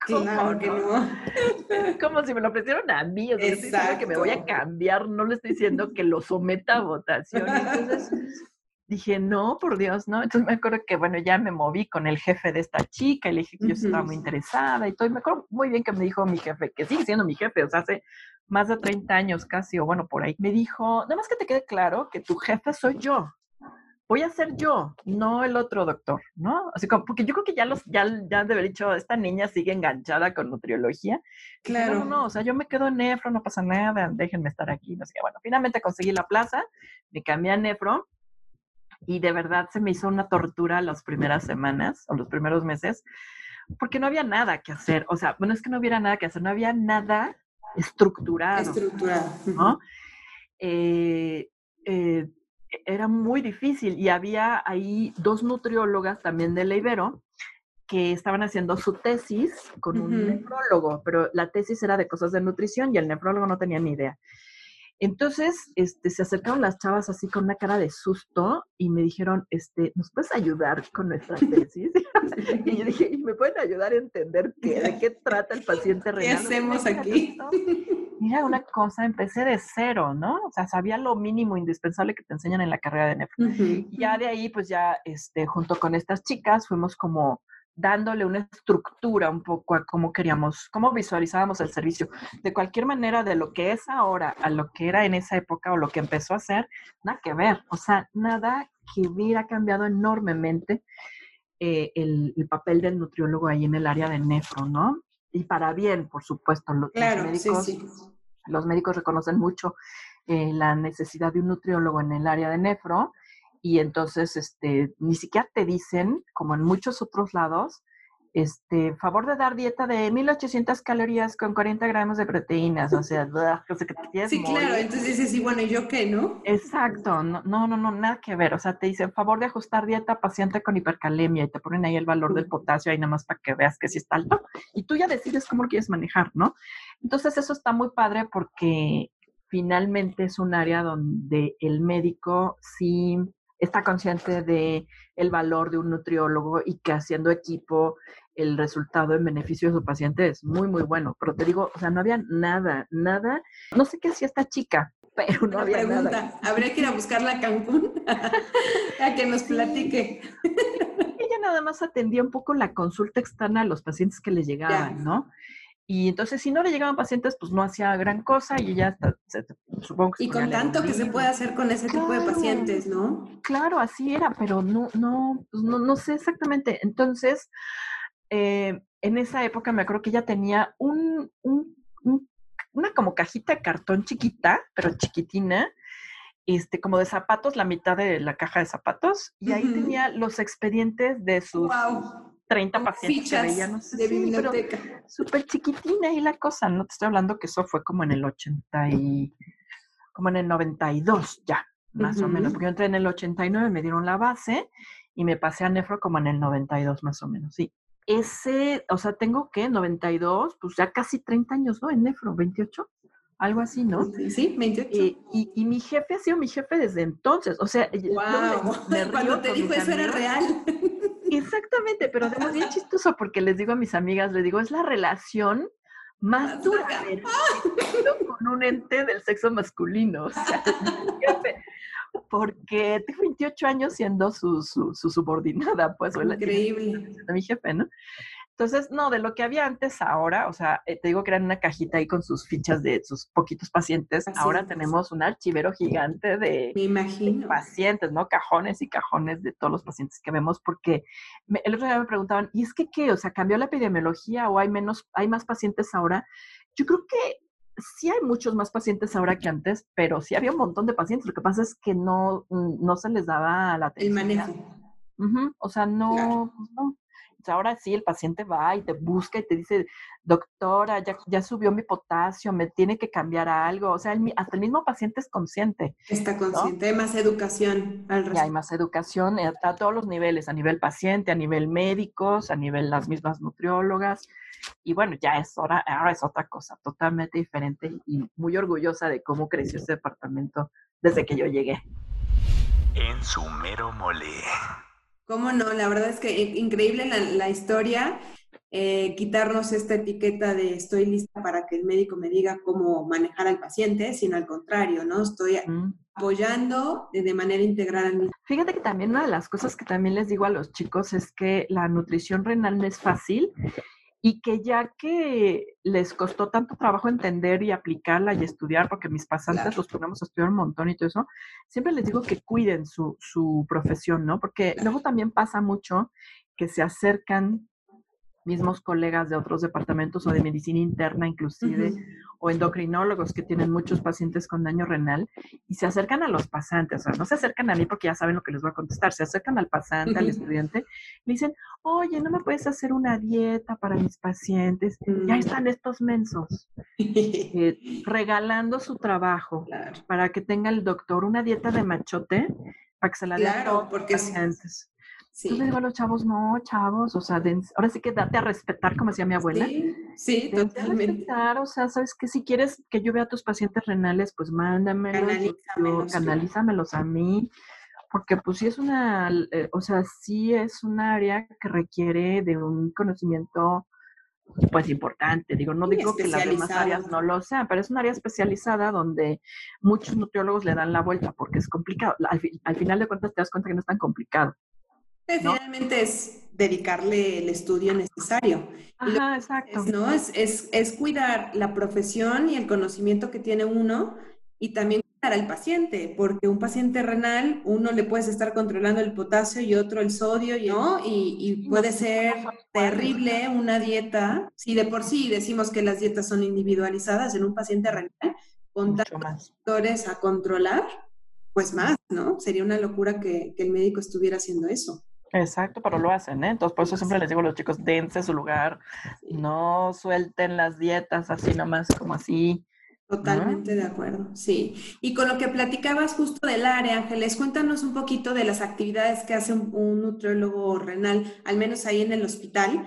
Claro que no. Como si me lo ofrecieron a mí, o sea, diciendo que me voy a cambiar, no le estoy diciendo que lo someta a votación. Entonces dije, no, por Dios, no. Entonces me acuerdo que, bueno, ya me moví con el jefe de esta chica y le dije que yo estaba muy interesada y todo. Y me acuerdo muy bien que me dijo mi jefe, que sigue siendo mi jefe, o sea, hace más de 30 años casi, o bueno, por ahí. Me dijo, nada más que te quede claro que tu jefe soy yo voy a ser yo, no el otro doctor, ¿no? Así como, porque yo creo que ya los, ya, ya de haber dicho, esta niña sigue enganchada con nutriología. Claro. No, no, o sea, yo me quedo en nefro, no pasa nada, déjenme estar aquí, no sé qué. Bueno, finalmente conseguí la plaza, me cambié a nefro y de verdad se me hizo una tortura las primeras semanas o los primeros meses porque no había nada que hacer. O sea, bueno, es que no hubiera nada que hacer, no había nada estructurado. Estructurado. ¿no? Eh, eh, era muy difícil y había ahí dos nutriólogas también de la Ibero que estaban haciendo su tesis con un uh -huh. nefrólogo, pero la tesis era de cosas de nutrición y el nefrólogo no tenía ni idea. Entonces, este, se acercaron las chavas así con una cara de susto y me dijeron, este, ¿nos puedes ayudar con nuestra tesis? y yo dije, ¿y me pueden ayudar a entender qué, de qué trata el paciente renal? ¿Qué hacemos aquí? Mira, una cosa, empecé de cero, ¿no? O sea, sabía lo mínimo indispensable que te enseñan en la carrera de nefro. Uh -huh. Y ya de ahí, pues ya, este, junto con estas chicas, fuimos como dándole una estructura un poco a cómo queríamos, cómo visualizábamos el servicio. De cualquier manera, de lo que es ahora a lo que era en esa época o lo que empezó a ser, nada que ver. O sea, nada que hubiera cambiado enormemente eh, el, papel del nutriólogo ahí en el área de nefro, ¿no? Y para bien, por supuesto. Los, médicos, los médicos reconocen mucho eh, la necesidad de un nutriólogo en el área de nefro y entonces este, ni siquiera te dicen, como en muchos otros lados, este, favor de dar dieta de 1800 calorías con 40 gramos de proteínas, o sea, que te Sí, claro, entonces dices, sí, bueno, ¿y yo qué, no? Exacto, no, no, no, nada que ver, o sea, te dicen favor de ajustar dieta paciente con hipercalemia y te ponen ahí el valor del potasio ahí nada más para que veas que sí está alto y tú ya decides cómo lo quieres manejar, ¿no? Entonces eso está muy padre porque finalmente es un área donde el médico sí está consciente de el valor de un nutriólogo y que haciendo equipo el resultado en beneficio de su paciente es muy, muy bueno. Pero te digo, o sea, no había nada, nada. No sé qué hacía esta chica, pero no había pregunta, nada. Habría que ir a buscarla a Cancún a que nos platique. Ella nada más atendía un poco la consulta externa a los pacientes que le llegaban, ¿no? Y entonces, si no le llegaban pacientes, pues no hacía gran cosa y ya supongo que... Y con tanto que se puede hacer con ese tipo de pacientes, ¿no? Claro, así era, pero no, no, pues no, no sé exactamente. Entonces, eh, en esa época me acuerdo que ella tenía un, un, una como cajita de cartón chiquita, pero chiquitina, este, como de zapatos, la mitad de la caja de zapatos, y ahí tenía los expedientes de sus... 30 pacientes que de biblioteca. Súper chiquitina y la cosa, no te estoy hablando que eso fue como en el 80 y, como en el 92 ya, más o menos, porque yo entré en el 89, me dieron la base y me pasé a nefro como en el 92 más o menos, sí. Ese, o sea, tengo que 92, pues ya casi 30 años, ¿no? En nefro, 28 algo así, ¿no? Sí, 28. Eh, y, y, mi jefe ha sido mi jefe desde entonces, o sea, wow. cuando te dijo eso era real. Exactamente, pero además bien chistoso porque les digo a mis amigas, les digo, es la relación más dura con un ente del sexo masculino. O sea, porque tengo 28 años siendo su, su, su subordinada, pues. Increíble. Mi jefe, ¿no? Entonces, no, de lo que había antes ahora, o sea, eh, te digo que era una cajita ahí con sus fichas de sus poquitos pacientes. ahora tenemos un archivero gigante de, pacientes, ¿no? Cajones y cajones de todos los pacientes que vemos, porque el otro día me preguntaban, ¿y es que qué? O sea, ¿cambió la epidemiología o hay menos, hay más pacientes ahora? Yo creo que sí hay muchos más pacientes ahora que antes, pero sí había un montón de pacientes. Lo que pasa es que no, mm, no se les daba la atención. El manejo. O sea, no, pues no ahora sí el paciente va y te busca y te dice, doctora, ya, ya subió mi potasio, me tiene que cambiar algo. O sea, hasta el mismo paciente es consciente. Está consciente, hay más educación al respecto. hay más educación eh, a, todos los niveles, a nivel paciente, a nivel médicos, a nivel las mismas nutriólogas. Y bueno, ya es hora, ahora es otra cosa totalmente diferente y muy orgullosa de cómo creció este departamento desde que yo llegué. En su mero mole. ¿Cómo no? La verdad es que increíble la, historia. Eh, quitarnos esta etiqueta de estoy lista para que el médico me diga cómo manejar al paciente, sino al contrario, ¿no? Estoy apoyando de manera integral. Fíjate que también una de las cosas que también les digo a los chicos es que la nutrición renal no es fácil y que ya que les costó tanto trabajo entender y aplicarla y estudiar, porque mis pasantes los ponemos a estudiar un montón y todo eso, siempre les digo que cuiden su, su profesión, ¿no? Porque luego también pasa mucho que se acercan mismos colegas de otros departamentos o de medicina interna inclusive, o endocrinólogos que tienen muchos pacientes con daño renal y se acercan a los pasantes, o sea, no se acercan a mí porque ya saben lo que les voy a contestar, se acercan al pasante, al estudiante, le dicen, oye, ¿no me puedes hacer una dieta para mis pacientes? Ya mm. están estos mensos eh, regalando su trabajo para que tenga el doctor una dieta de machote para que se la dé a los pacientes. Sí. Entonces digo a los chavos, no, chavos, o sea, ahora sí que date a respetar, como decía mi abuela. Sí, sí totalmente. respetar, o sea, sabes que si quieres que yo vea a tus pacientes renales, pues mándamelos, canalízamelos, canalízamelos a mí, porque pues sí es una, eh, o sea, sí es un área que requiere de un conocimiento pues importante. Digo, no digo que las demás áreas no lo sean, pero es un área especializada donde muchos nutriólogos le dan la vuelta porque es complicado. Al, al final de cuentas te das cuenta que no es tan complicado. Finalmente es dedicarle el estudio necesario. Ajá, exacto. Es, ¿no? Es, es, es, cuidar la profesión y el conocimiento que tiene uno y también cuidar al paciente, porque un paciente renal, uno le puedes estar controlando el potasio y otro el sodio, ¿no? Y, y puede ser terrible una dieta. Si de por sí decimos que las dietas son individualizadas en un paciente renal, con tantos factores a controlar, pues más, ¿no? Sería una locura que, que el médico estuviera haciendo eso. Exacto, pero lo hacen, ¿eh? Entonces, por eso siempre les digo a los chicos, dense su lugar, no suelten las dietas así nomás como así. Totalmente de acuerdo, sí. Y con lo que platicabas justo del área, Ángeles, cuéntanos un poquito de las actividades que hace un, nutriólogo renal, al menos ahí en el hospital.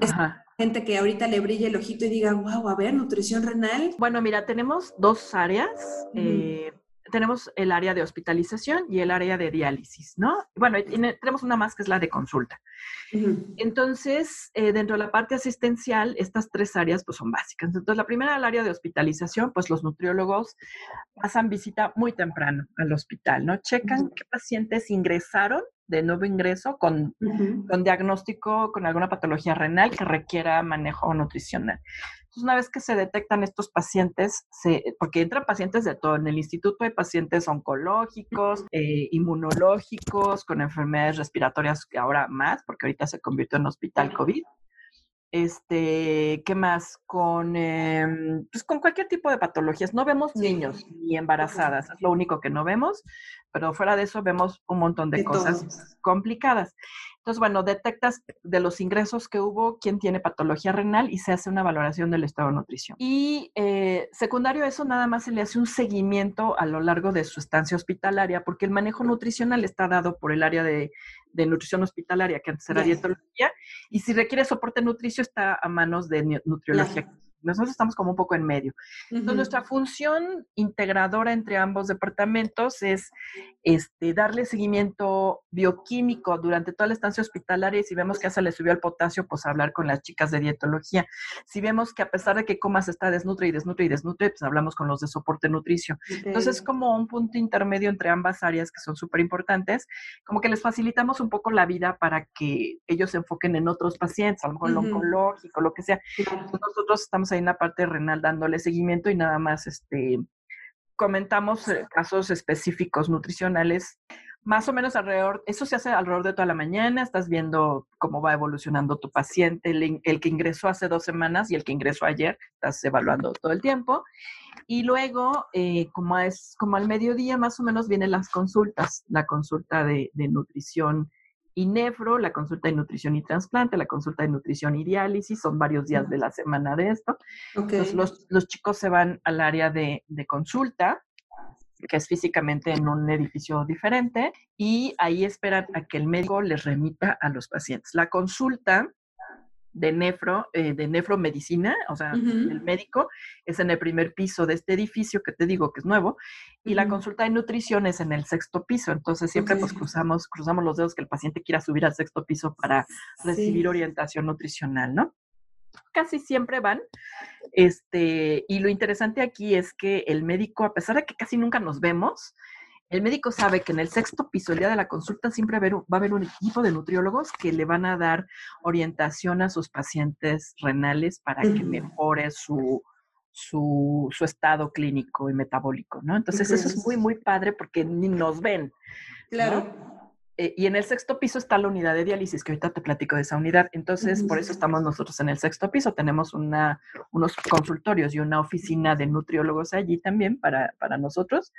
Ajá. Gente que ahorita le brille el ojito y diga, wow, a ver, nutrición renal. Bueno, mira, tenemos dos áreas tenemos el área de hospitalización y el área de diálisis, ¿no? Bueno, tenemos una más que es la de consulta. Entonces, eh, dentro de la parte asistencial, estas tres áreas pues son básicas. Entonces, la primera, el área de hospitalización, pues los nutriólogos pasan visita muy temprano al hospital, ¿no? Checan qué pacientes ingresaron de nuevo ingreso con, con diagnóstico con alguna patología renal que requiera manejo nutricional una vez que se detectan estos pacientes, porque entran pacientes de todo, en el instituto hay pacientes oncológicos, eh, inmunológicos, con enfermedades respiratorias que ahora más, porque ahorita se convirtió en hospital COVID. Este, ¿qué más? Con, em, pues con cualquier tipo de patologías. No vemos niños ni embarazadas, es lo único que no vemos, pero fuera de eso vemos un montón de, cosas complicadas. Entonces, bueno, detectas de los ingresos que hubo quién tiene patología renal y se hace una valoración del estado de nutrición. Y eh, secundario a eso, nada más se le hace un seguimiento a lo largo de su estancia hospitalaria, porque el manejo nutricional está dado por el área de, nutrición hospitalaria, que antes era dietología, y si requiere soporte nutricio está a manos de nutriología nosotros estamos como un poco en medio. Entonces, nuestra función integradora entre ambos departamentos es este, darle seguimiento bioquímico durante toda la estancia hospitalaria y si vemos que a esa le subió el potasio, pues hablar con las chicas de dietología. Si vemos que a pesar de que comas está desnutre y desnutre y desnutre, pues hablamos con los de soporte nutricio. Entonces, es como un punto intermedio entre ambas áreas que son súper importantes, como que les facilitamos un poco la vida para que ellos se enfoquen en otros pacientes, a lo mejor lo oncológico, lo que sea. nosotros estamos ahí en la parte renal dándole seguimiento y nada más este, comentamos eh, casos específicos nutricionales, más o menos alrededor, eso se hace alrededor de toda la mañana, estás viendo cómo va evolucionando tu paciente, el, que ingresó hace dos semanas y el que ingresó ayer, estás evaluando todo el tiempo. Y luego, eh, como, es, como al mediodía más o menos vienen las consultas, la consulta de nutrición y nefro, la consulta de nutrición y trasplante, la consulta de nutrición y diálisis, son varios días de la semana de esto. Entonces, los, los, chicos se van al área de, de consulta, que es físicamente en un edificio diferente, y ahí esperan a que el médico les remita a los pacientes. La consulta de nefro, eh, de nefromedicina, o sea, el médico, es en el primer piso de este edificio que te digo que es nuevo, y la consulta de nutrición es en el sexto piso. Entonces siempre pues cruzamos, cruzamos los dedos que el paciente quiera subir al sexto piso para recibir orientación nutricional, ¿no? Casi siempre van. Este, y lo interesante aquí es que el médico, a pesar de que casi nunca nos vemos, el médico sabe que en el sexto piso, el día de la consulta, siempre va a haber un equipo de nutriólogos que le van a dar orientación a sus pacientes renales para que mejore su, su, estado clínico y metabólico, ¿no? Entonces, eso es muy, muy padre porque ni nos ven. Claro. Eh, y en el sexto piso está la unidad de diálisis, que ahorita te platico de esa unidad. Entonces, por eso estamos nosotros en el sexto piso. Tenemos una, unos consultorios y una oficina de nutriólogos allí también para, para nosotros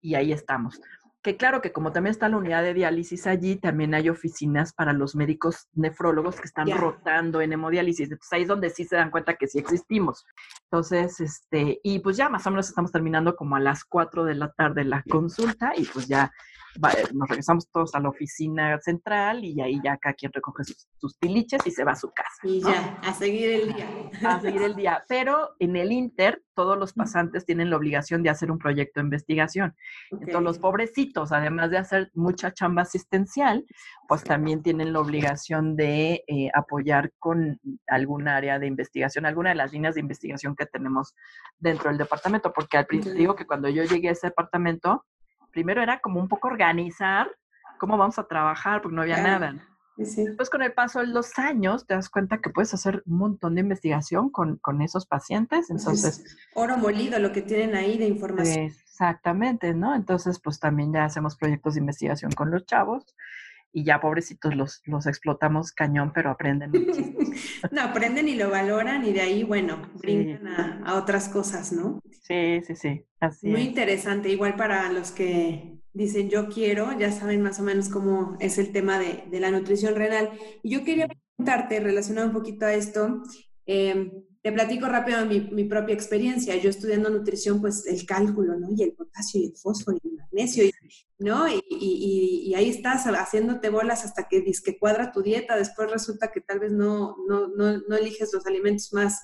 y ahí estamos. Que claro que como también está la unidad de diálisis allí, también hay oficinas para los médicos nefrólogos que están rotando en hemodiálisis. Entonces ahí es donde sí se dan cuenta que sí existimos. Entonces, este, y pues ya más o menos estamos terminando como a las 4 de la tarde la consulta y pues ya nos regresamos todos a la oficina central y ahí ya cada quien recoge sus, tiliches y se va a su casa. Y ya, a seguir el día. A seguir el día. Pero en el Inter, todos los pasantes tienen la obligación de hacer un proyecto de investigación. Entonces, los pobrecitos, además de hacer mucha chamba asistencial, pues también tienen la obligación de eh, apoyar con algún área de investigación, alguna de las líneas de investigación que tenemos dentro del departamento, porque al principio digo que cuando yo llegué a ese departamento, primero era como un poco organizar cómo vamos a trabajar, porque no había nada. Pues con el paso de los años te das cuenta que puedes hacer un montón de investigación con, con esos pacientes. Pues Entonces, oro molido lo que tienen ahí de información. Exactamente, ¿no? Entonces, pues también ya hacemos proyectos de investigación con los chavos y ya pobrecitos los, los explotamos cañón, pero aprenden no, aprenden y lo valoran y de ahí, bueno, brincan a, a, otras cosas, ¿no? Sí, sí, sí, así Muy es. interesante, igual para los que dicen yo quiero, ya saben más o menos cómo es el tema de, de la nutrición renal. Y yo quería preguntarte, relacionado un poquito a esto, eh, te platico rápido mi, mi, propia experiencia. Yo estudiando nutrición, pues el cálculo, ¿no? Y el potasio y el fósforo y el magnesio, ¿no? Y, y, y, ahí estás haciéndote bolas hasta que, que cuadra tu dieta. Después resulta que tal vez no, no, no, no eliges los alimentos más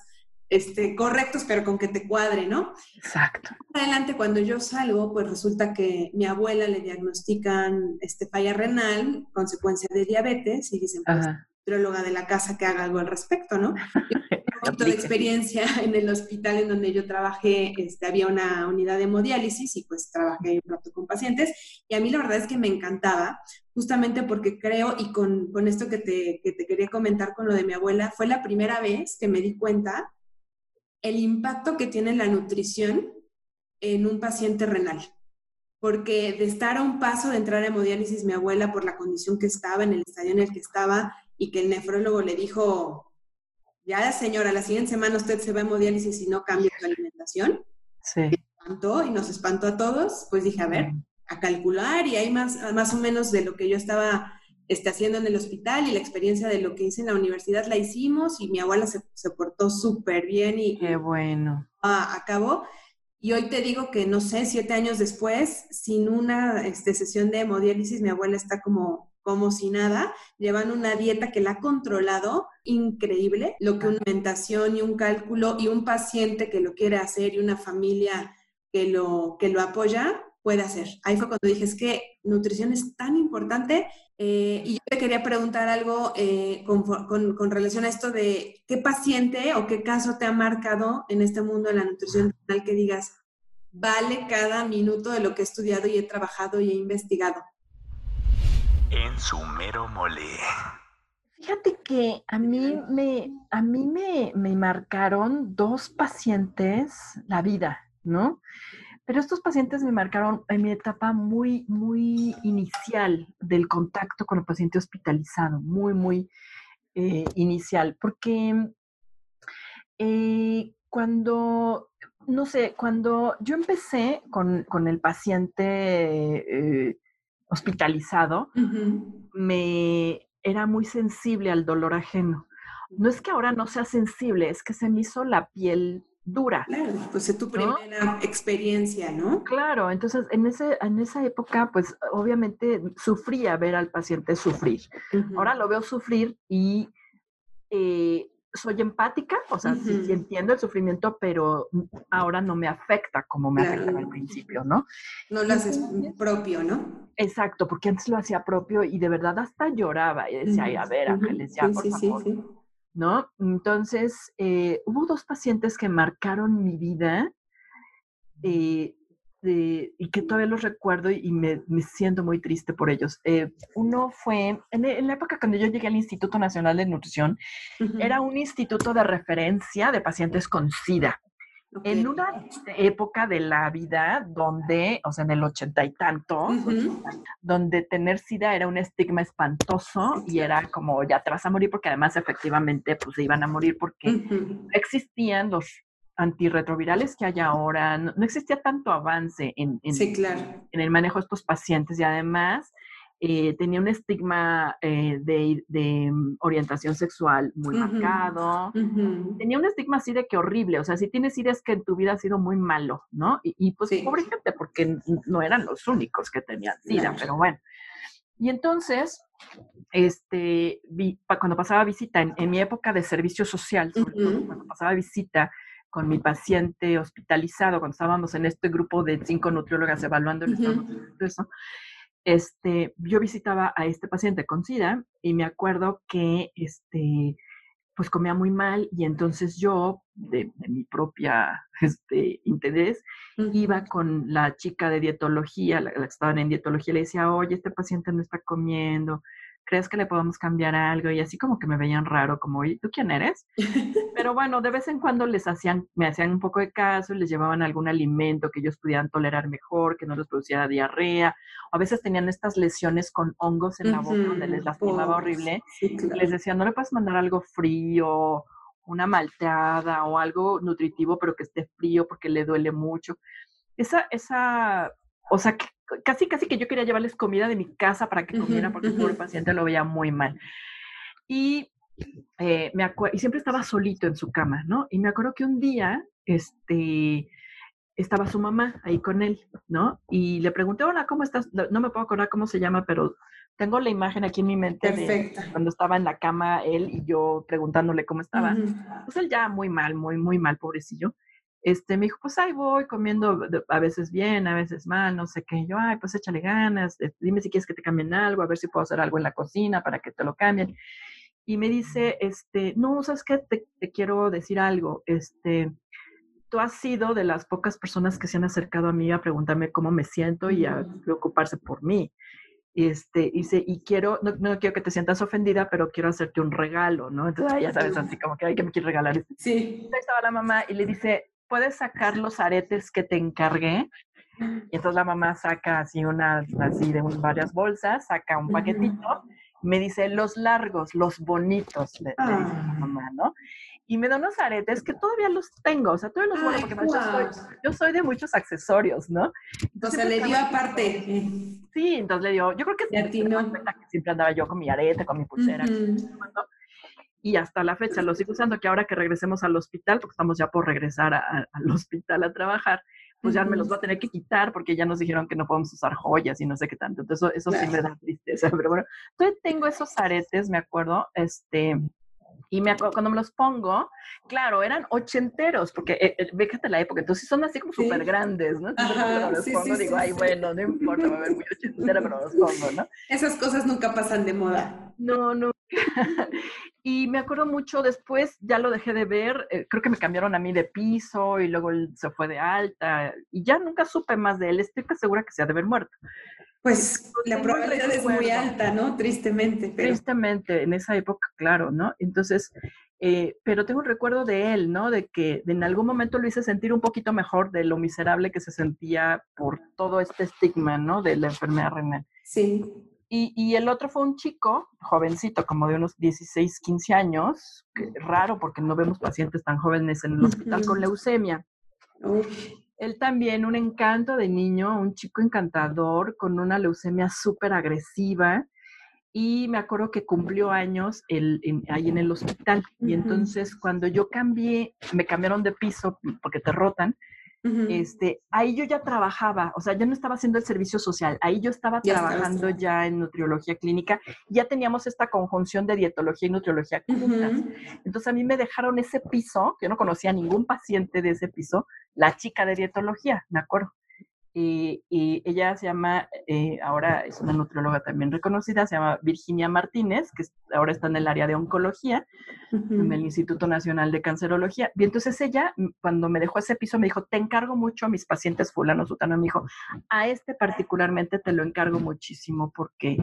este, correctos, pero con que te cuadre, ¿no? Exacto. Adelante, cuando yo salgo, pues resulta que mi abuela le diagnostican este, falla renal, consecuencia de diabetes, y dicen, pues, Ajá. nutrióloga de la casa que haga algo al respecto, ¿no? un de experiencia en el hospital en donde yo trabajé, este, había una unidad de hemodiálisis y pues trabajé pronto con pacientes y a mí la verdad es que me encantaba, justamente porque creo, y con, con esto que te, que te quería comentar con lo de mi abuela, fue la primera vez que me di cuenta el impacto que tiene la nutrición en un paciente renal. Porque de estar a un paso de entrar a hemodiálisis mi abuela por la condición que estaba, en el estadio en el que estaba, y que el nefrólogo le dijo, ya señora, la siguiente semana usted se va a hemodiálisis y no cambia su alimentación. Sí. Me espantó y nos espantó a todos. Pues dije, a ver, a calcular y hay más, más o menos de lo que yo estaba este, haciendo en el hospital y la experiencia de lo que hice en la universidad la hicimos y mi abuela se, se portó súper bien y Qué bueno. a, a cabo. Y hoy te digo que, no sé, siete años después, sin una este, sesión de hemodiálisis, mi abuela está como, como si nada, llevan una dieta que la ha controlado increíble, lo que una alimentación y un cálculo y un paciente que lo quiere hacer y una familia que lo, que lo apoya puede hacer. Ahí fue cuando dije, es que nutrición es tan importante eh, y yo te quería preguntar algo eh, con, relación a esto de qué paciente o qué caso te ha marcado en este mundo de la nutrición que digas, vale cada minuto de lo que he estudiado y he trabajado y he investigado. En su mero mole. Fíjate que a mí me, a mí me, me marcaron dos pacientes la vida, ¿no? Pero estos pacientes me marcaron en mi etapa muy, muy inicial del contacto con el paciente hospitalizado, muy, muy eh, inicial, porque eh, cuando, no sé, cuando yo empecé con, con el paciente eh, hospitalizado, uh -huh. me era muy sensible al dolor ajeno. No es que ahora no sea sensible, es que se me hizo la piel dura. Claro, pues es tu primera ¿no? experiencia, ¿no? Claro, entonces en, ese, en esa época, pues obviamente sufría ver al paciente sufrir. Uh -huh. Ahora lo veo sufrir y eh, soy empática, o sea, uh -huh. sí, sí, entiendo el sufrimiento, pero ahora no me afecta como me claro. afectaba al principio, ¿no? No lo haces propio, ¿no? Exacto, porque antes lo hacía propio y de verdad hasta lloraba y decía, ay, a ver, Ángeles, ya, sí, por sí, favor. Sí, ¿no? Entonces, eh, hubo dos pacientes que marcaron mi vida eh, de, y que todavía los recuerdo y me, me siento muy triste por ellos. Eh, uno fue, en, en, la época cuando yo llegué al Instituto Nacional de Nutrición, uh -huh. era un instituto de referencia de pacientes con SIDA. Okay. En una época de la vida donde, o sea, en el ochenta y tanto, uh -huh. donde tener SIDA era un estigma espantoso y era como ya te vas a morir porque además efectivamente pues se iban a morir porque uh -huh. existían los antirretrovirales que hay ahora, no, no existía tanto avance en, en, sí, claro. en, el manejo de estos pacientes y además eh, tenía un estigma eh, de, de, orientación sexual muy uh -huh. marcado. Uh -huh. Tenía un estigma así de que horrible. O sea, si tienes SIDA es que en tu vida ha sido muy malo, ¿no? Y, y pues, sí. pobre gente, porque no eran los únicos que tenían SIDA, claro. pero bueno. Y entonces, este, vi, cuando pasaba visita, en, en, mi época de servicio social, sobre uh -huh. todo, cuando pasaba visita con mi paciente hospitalizado, cuando estábamos en este grupo de cinco nutriólogas evaluando el estado de eso, este, yo visitaba a este paciente con SIDA y me acuerdo que este, pues comía muy mal y entonces yo, de, de mi propia este, interés, uh -huh. iba con la chica de dietología, la, la, que estaban en dietología, le decía, oye, este paciente no está comiendo, ¿crees que le podemos cambiar algo? Y así como que me veían raro, como, ¿y tú quién eres? Pero bueno, de vez en cuando les hacían, me hacían un poco de caso y les llevaban algún alimento que ellos pudieran tolerar mejor, que no les produciera diarrea. a veces tenían estas lesiones con hongos en la boca donde les lastimaba horrible. Les decían, no le puedes mandar algo frío, una malteada o algo nutritivo, pero que esté frío porque le duele mucho. Esa, esa, o sea, casi, casi que yo quería llevarles comida de mi casa para que comieran porque el pobre paciente lo veía muy mal. Y, eh, me y siempre estaba solito en su cama, ¿no? Y me acuerdo que un día, este, estaba su mamá ahí con él, ¿no? Y le pregunté, hola, ¿cómo estás? No me puedo acordar cómo se llama, pero tengo la imagen aquí en mi mente de cuando estaba en la cama él y yo preguntándole cómo estaba. Pues él ya muy mal, muy, muy mal, pobrecillo. Este, me dijo, pues ahí voy comiendo a veces bien, a veces mal, no sé qué. Yo, ay, pues échale ganas, este, dime si quieres que te cambien algo, a ver si puedo hacer algo en la cocina para que te lo cambien. Y me dice, este, no, ¿sabes qué? Te, te quiero decir algo. Este, tú has sido de las pocas personas que se han acercado a mí a preguntarme cómo me siento y a preocuparse por mí. Este, dice, y quiero, no, no, quiero que te sientas ofendida, pero quiero hacerte un regalo, ¿no? Entonces, ya sabes, así como que, hay que me quiere regalar. Este. Sí. Ahí estaba la mamá y le dice, ¿puedes sacar los aretes que te encargué? Y entonces la mamá saca así unas, así de varias bolsas, saca un paquetito, me dice, los largos, los bonitos, le, dice ah. mamá, ¿no? y me da unos aretes que todavía los tengo, o sea, todavía los guardo porque yo, soy, yo, soy, de muchos accesorios, ¿no? Entonces, le dio aparte. Sí, entonces le dio, yo creo que, sí, no? que siempre andaba yo con mi arete, con mi pulsera, y hasta la fecha lo sigo usando, que ahora que regresemos al hospital, porque estamos ya por regresar al hospital a trabajar, pues ya me los va a tener que quitar porque ya nos dijeron que no podemos usar joyas y no sé qué tanto. Entonces eso, eso sí me da tristeza, pero bueno, entonces tengo esos aretes, me acuerdo, este, y me acuerdo, cuando me los pongo, claro, eran ochenteros, porque eh, eh, fíjate la época, entonces son así como súper grandes, ¿no? Entonces cuando los pongo digo, ay, bueno, no importa, va a ver muy ochentera, pero los pongo, ¿no? Esas cosas nunca pasan de moda. No, no. Y me acuerdo mucho después, ya lo dejé de ver, eh, creo que me cambiaron a mí de piso y luego él se fue de alta y ya nunca supe más de él, estoy segura que se ha de haber muerto. Pues la probabilidad es muy alta, ¿no? Tristemente. Tristemente, en esa época, claro, ¿no? Entonces, eh, pero tengo un recuerdo de él, ¿no? De que en algún momento lo hice sentir un poquito mejor de lo miserable que se sentía por todo este estigma, ¿no? De la enfermedad renal. Sí. Y, y el otro fue un chico, jovencito, como de unos 16, 15 años, que, raro porque no vemos pacientes tan jóvenes en el hospital con leucemia. Él también un encanto de niño, un chico encantador con una leucemia súper agresiva. Y me acuerdo que cumplió años el, ahí en el hospital. Y entonces cuando yo cambié, me cambiaron de piso porque te rotan, este, ahí yo ya trabajaba, o sea, ya no estaba haciendo el servicio social, ahí yo estaba trabajando ya en nutriología clínica, ya teníamos esta conjunción de dietología y nutriología juntas. Entonces a mí me dejaron ese piso, yo no conocía a ningún paciente de ese piso, la chica de dietología, me acuerdo. Y, ella se llama, eh, ahora es una nutrióloga también reconocida, se llama Virginia Martínez, que ahora está en el área de oncología, en el Instituto Nacional de Cancerología. Y entonces ella, mm, cuando me dejó ese piso, me dijo, te encargo mucho a mis pacientes fulano, sutano, me dijo, a este particularmente te lo encargo muchísimo porque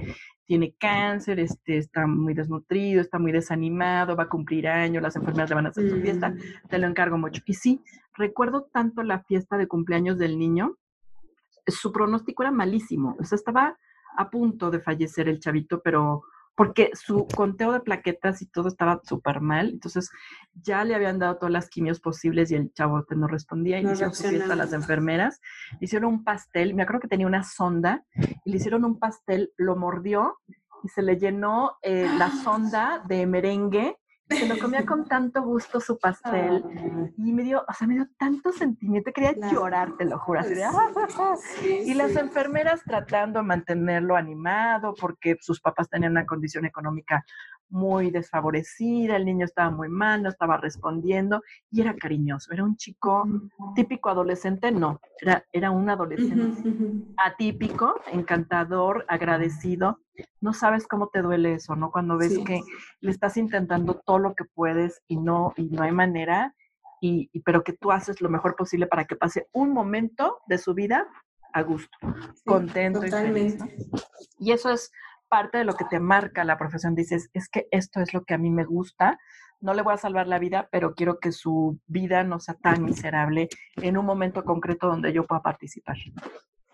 tiene cáncer, este, está muy desnutrido, está muy desanimado, va a cumplir años, las enfermeras le van a hacer su fiesta, mm. te lo encargo mucho. Y sí, recuerdo tanto la fiesta de cumpleaños del niño, su pronóstico era malísimo, o sea, estaba a punto de fallecer el chavito, pero porque su conteo de plaquetas y todo estaba súper mal, entonces ya le habían dado todas las quimios posibles y el chavo no respondía, hicieron su fiesta a las enfermeras, le hicieron un pastel, me acuerdo que tenía una sonda, y le hicieron un pastel, lo mordió y se le llenó eh, la sonda de merengue se lo comía con tanto gusto su pastel y me dio, o sea, me dio tanto sentimiento, quería llorar, te lo juro. Así de, ah, y las enfermeras tratando de mantenerlo animado porque sus papás tenían una condición económica muy desfavorecida, el niño estaba muy mal, no estaba respondiendo y era cariñoso, era un chico típico adolescente, no, era, era un adolescente atípico, encantador, agradecido. No sabes cómo te duele eso, ¿no? Cuando ves que le estás intentando todo lo que puedes y no, y no hay manera, y, pero que tú haces lo mejor posible para que pase un momento de su vida a gusto, contento y feliz. Y eso es parte de lo que te marca la profesión. Dices, es que esto es lo que a mí me gusta, no le voy a salvar la vida, pero quiero que su vida no sea tan miserable en un momento concreto donde yo pueda participar.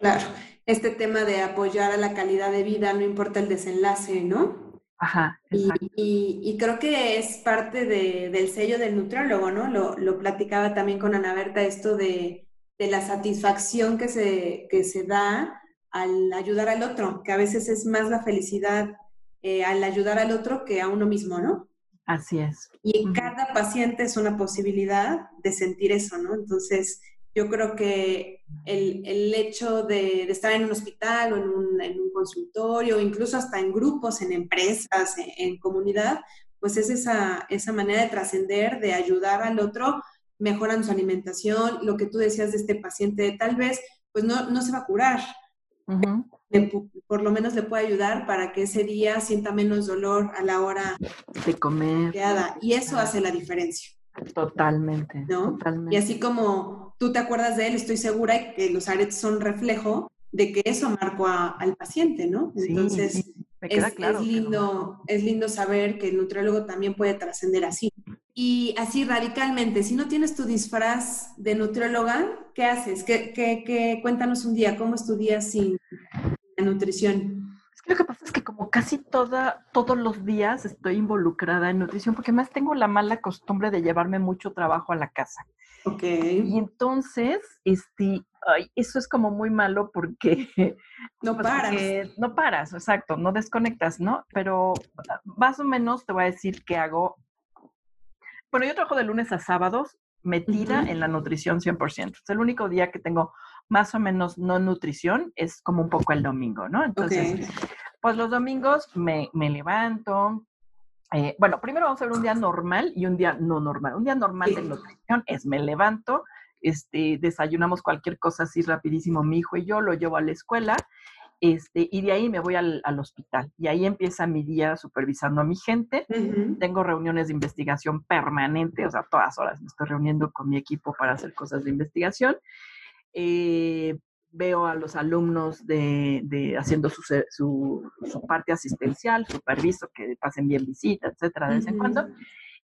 Claro, este tema de apoyar a la calidad de vida, no importa el desenlace, ¿no? Ajá, exacto. Y, y, creo que es parte de, del sello del nutriólogo, ¿no? Lo, lo platicaba también con Ana Berta, esto de, de, la satisfacción que se, que se da al ayudar al otro, que a veces es más la felicidad eh, al ayudar al otro que a uno mismo, ¿no? Así es. Y cada paciente es una posibilidad de sentir eso, ¿no? Entonces, yo creo que el, el hecho de, de, estar en un hospital o en un, en un, consultorio, incluso hasta en grupos, en empresas, en, en comunidad, pues es esa, esa manera de trascender, de ayudar al otro, mejoran su alimentación, lo que tú decías de este paciente, tal vez, pues no, no se va a curar, uh -huh. le, por lo menos le puede ayudar para que ese día sienta menos dolor a la hora de comer. Y eso hace la diferencia. Totalmente, ¿no? totalmente. Y así como tú te acuerdas de él, estoy segura que los aretes son reflejo de que eso marcó a, al paciente, ¿no? Entonces, sí, sí. Es, claro, es, lindo, es lindo saber que el nutriólogo también puede trascender así. Y así radicalmente, si no tienes tu disfraz de nutrióloga, ¿qué haces? ¿Qué, qué, qué? Cuéntanos un día, ¿cómo estudias sin la nutrición? Es que lo que pasa es que como casi toda, todos los días estoy involucrada en nutrición, porque más tengo la mala costumbre de llevarme mucho trabajo a la casa. Ok. Y entonces, este, ay, eso es como muy malo porque... No pues paras. Porque no paras, exacto, no desconectas, ¿no? Pero más o menos te voy a decir qué hago. Bueno, yo trabajo de lunes a sábados metida uh -huh. en la nutrición 100%. Es el único día que tengo más o menos no nutrición, es como un poco el domingo, ¿no? Entonces, okay. pues los domingos me, me levanto, eh, bueno, primero vamos a ver un día normal y un día no normal. Un día normal sí. de nutrición es me levanto, este, desayunamos cualquier cosa así rapidísimo mi hijo y yo, lo llevo a la escuela, este, y de ahí me voy al, al hospital. Y ahí empieza mi día supervisando a mi gente. Uh -huh. Tengo reuniones de investigación permanente, o sea, todas horas me estoy reuniendo con mi equipo para hacer cosas de investigación. Eh, veo a los alumnos de, de haciendo su, su, su, parte asistencial, superviso que pasen bien visita, etcétera, de vez en cuando.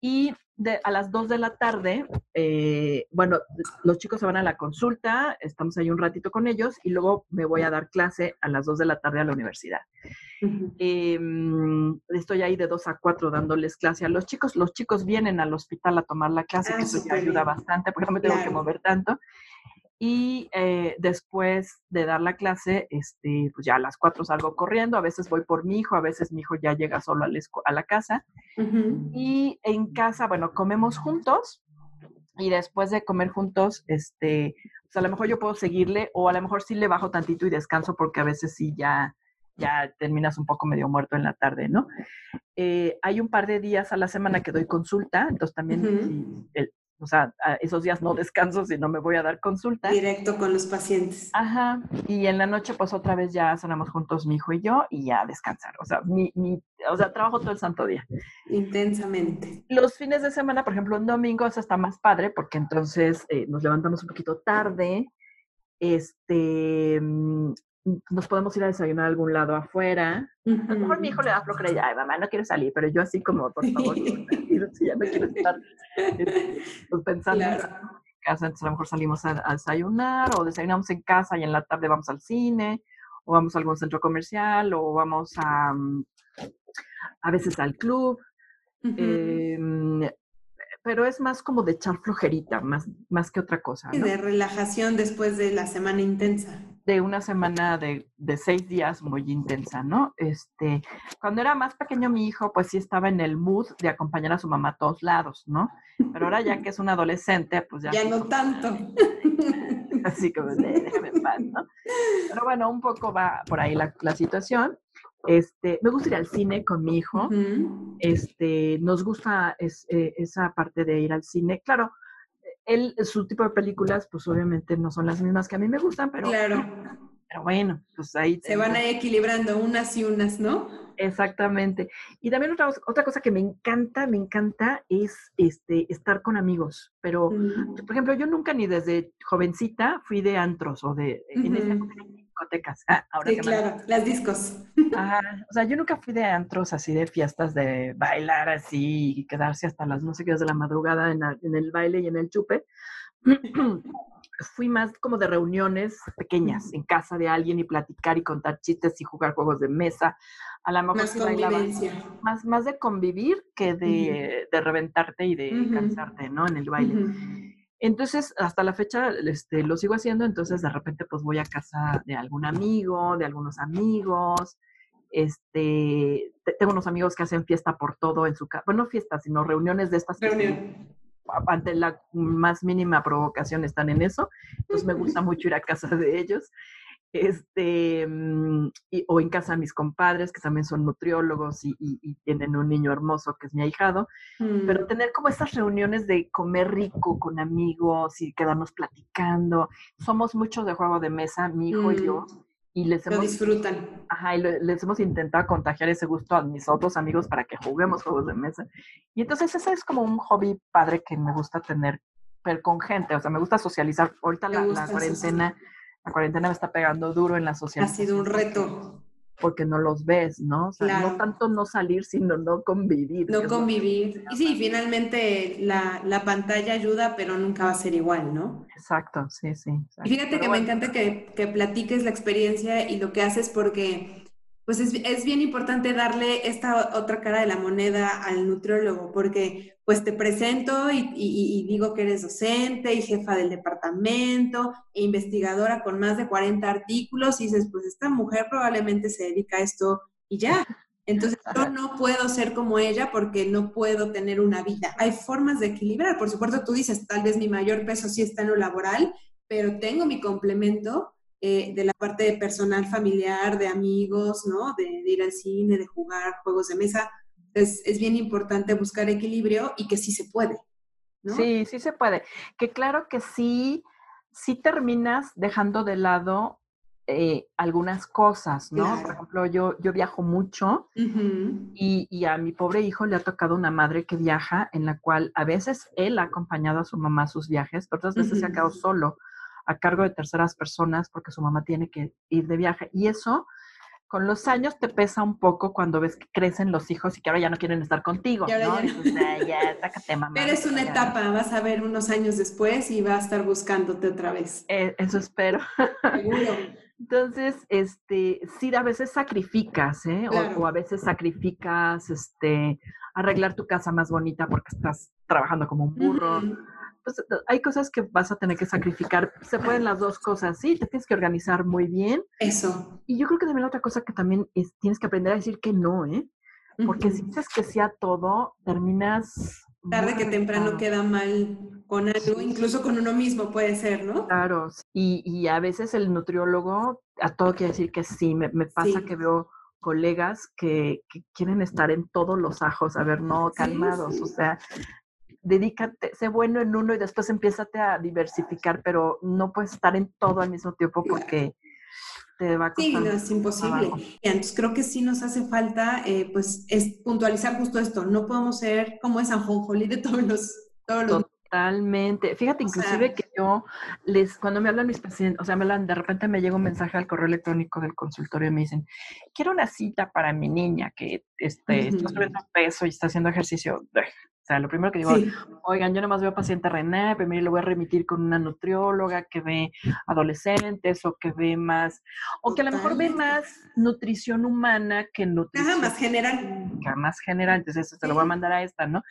Y de, a las 2 de la tarde, eh, bueno, los chicos se van a la consulta, estamos ahí un ratito con ellos y luego me voy a dar clase a las 2 de la tarde a la universidad. Uh -huh. eh, estoy ahí de 2 a 4 dándoles clase a los chicos. Los chicos vienen al hospital a tomar la clase, ah, que eso ya ayuda bastante porque no me tengo claro. que mover tanto. Y eh, después de dar la clase, este, pues ya a las cuatro salgo corriendo, a veces voy por mi hijo, a veces mi hijo ya llega solo a la, a la casa. Uh -huh. Y en casa, bueno, comemos juntos y después de comer juntos, este, pues a lo mejor yo puedo seguirle o a lo mejor sí le bajo tantito y descanso porque a veces sí ya, ya terminas un poco medio muerto en la tarde, ¿no? Eh, hay un par de días a la semana que doy consulta, entonces también uh -huh. si, el, o sea, esos días no descanso si no me voy a dar consulta. Directo con los pacientes. Ajá. Y en la noche, pues otra vez ya cenamos juntos mi hijo y yo y ya descansar. O sea, mi, mi, o sea, trabajo todo el santo día. Intensamente. Los fines de semana, por ejemplo, un domingo, eso está más padre porque entonces eh, nos levantamos un poquito tarde. Este, nos podemos ir a desayunar a algún lado afuera. Uh -huh. A lo mejor mi hijo le da flojera y, ay, mamá, no quiero salir, pero yo así como, por favor, si ya no quiero estar pues, pensando claro. en casa, entonces a lo mejor salimos a, a, desayunar o desayunamos en casa y en la tarde vamos al cine o vamos a algún centro comercial o vamos a, a veces al club. Uh -huh. eh, pero es más como de echar flojerita, más, más que otra cosa. ¿no? De relajación después de la semana intensa. De una semana de, de, seis días muy intensa, ¿no? Este, cuando era más pequeño mi hijo, pues sí estaba en el mood de acompañar a su mamá a todos lados, ¿no? Pero ahora ya que es un adolescente, pues ya... Ya no como, tanto. Así como, déjame en paz, ¿no? Pero bueno, un poco va por ahí la, la situación. Este, me gusta ir al cine con mi hijo. Uh -huh. Este, nos gusta es, eh, esa parte de ir al cine. Claro, él, su tipo de películas, pues obviamente no son las mismas que a mí me gustan, pero. Claro. Pero bueno, pues ahí. Se van ahí equilibrando unas y unas, ¿no? Exactamente. Y también otra, otra cosa que me encanta, me encanta es este, estar con amigos. Pero, uh -huh. por ejemplo, yo nunca ni desde jovencita fui de antros o de. Uh -huh. En esa discotecas. Ah, ahora Sí, que me- claro, las discos. Ajá, o sea, yo nunca fui de antros así, de fiestas de bailar así y quedarse hasta las no sé qué de la madrugada en, la- en el baile y en el chupe. Fui más como de reuniones pequeñas en casa de alguien y platicar y contar chistes y jugar juegos de mesa. A lo mejor Más sí bailaba más, más de convivir que de, de reventarte y de Ujú. cansarte, ¿no? En el baile. Ujú. Entonces, hasta la fecha este, lo sigo haciendo, entonces de repente pues voy a casa de algún amigo, de algunos amigos, este, te- tengo unos amigos que hacen fiesta por todo en su casa, bueno, no fiestas, sino reuniones de estas Reunión. ante la más mínima provocación están en eso, entonces me gusta mucho ir a casa de ellos, este, mm, y- o en casa mis compadres, que también son nutriólogos y, y- y tienen un niño hermoso que es mi ahijado, pero Mm. tener como estas reuniones de comer rico con amigos y quedarnos platicando. Somos muchos de juego de mesa, mi hijo y yo, y les Lo hemos, disfrutan. ajá, y le- les hemos intentado contagiar ese gusto a mis otros amigos para que juguemos juegos de mesa. Y entonces ese es como un hobby padre que me gusta tener, pero con gente, o sea, me gusta socializar. Ahorita la, la cuarentena, la cuarentena me está pegando duro en la Ha socialización. sido un reto. Porque no los ves, ¿no? O sea, Claro. no tanto no salir, sino no convivir. No convivir. Y sí, finalmente la, la pantalla ayuda, pero nunca va a ser igual, ¿no? Exacto, sí, sí. Y fíjate Pero que bueno. me encanta que, que platiques la experiencia y lo que haces porque pues es, es bien importante darle esta otra cara de la moneda al nutriólogo porque pues te presento y, y- y digo que eres docente y jefa del departamento e investigadora con más de 40 artículos y dices pues esta mujer probablemente se dedica a esto y ya. Entonces yo no puedo ser como ella porque no puedo tener una vida. Hay formas de equilibrar. Por supuesto, tú dices, tal vez mi mayor peso sí está en lo laboral, pero tengo mi complemento eh, de la parte de personal familiar, de amigos, ¿no? De, de ir al cine, de jugar juegos de mesa. Es, es bien importante buscar equilibrio y que sí se puede, ¿no? Sí, sí se puede. Que claro que sí, sí terminas dejando de lado eh, algunas cosas, ¿no? Por ejemplo, yo, yo viajo mucho y, y a mi pobre hijo le ha tocado una madre que viaja, en la cual a veces él ha acompañado a su mamá a sus viajes, pero otras veces se ha quedado solo a cargo de terceras personas porque su mamá tiene que ir de viaje. Y eso, con los años, te pesa un poco cuando ves que crecen los hijos y que ahora ya no quieren estar contigo, Y ahora ¿no? ya no. "Ay, ya, sácate, mamá. Pero es una para allá". etapa, vas a ver unos años después y va a estar buscándote otra vez. Eh, eso espero. Seguro. Entonces, este, sí, a veces sacrificas, ¿eh? O- Claro. O, a veces sacrificas, este, arreglar tu casa más bonita porque estás trabajando como un burro. Ujú. Pues, eh, hay cosas que vas a tener que sacrificar. Se pueden las dos cosas, sí, te tienes que organizar muy bien. Eso. Y yo creo que también la otra cosa que también es, tienes que aprender a decir que no, ¿eh? Porque si dices que sí a todo, terminas... Tarde que temprano queda mal con algo, incluso con uno mismo puede ser, ¿no? Claro, y, y a veces el nutriólogo a todo quiere decir que sí. Me, me pasa Sí. que veo colegas que, que quieren estar en todos los ajos, a ver, no, Sí, calmados, o sea, dedícate, sé bueno en uno y después empiézate a diversificar, pero no puedes estar en todo al mismo tiempo porque te va a Sí, costar no, es imposible. trabajo. Entonces creo que sí nos hace falta, eh, pues, es puntualizar justo esto. No podemos ser como esa jonjolí de todos los, todos los. Totalmente. Fíjate, O sea- inclusive que yo les, cuando me hablan mis pacientes, o sea, me hablan, de repente me llega un mensaje al correo electrónico del consultorio y me dicen, quiero una cita para mi niña que este, está subiendo peso y está haciendo ejercicio. Sea, lo primero que digo, Sí, oigan, yo nomás veo paciente renal, primero lo voy a remitir con una nutrióloga que ve adolescentes o que ve más, o que a lo mejor ve más nutrición humana que nutrición más general. clínica, más general, entonces eso te lo voy a mandar a esta, ¿no?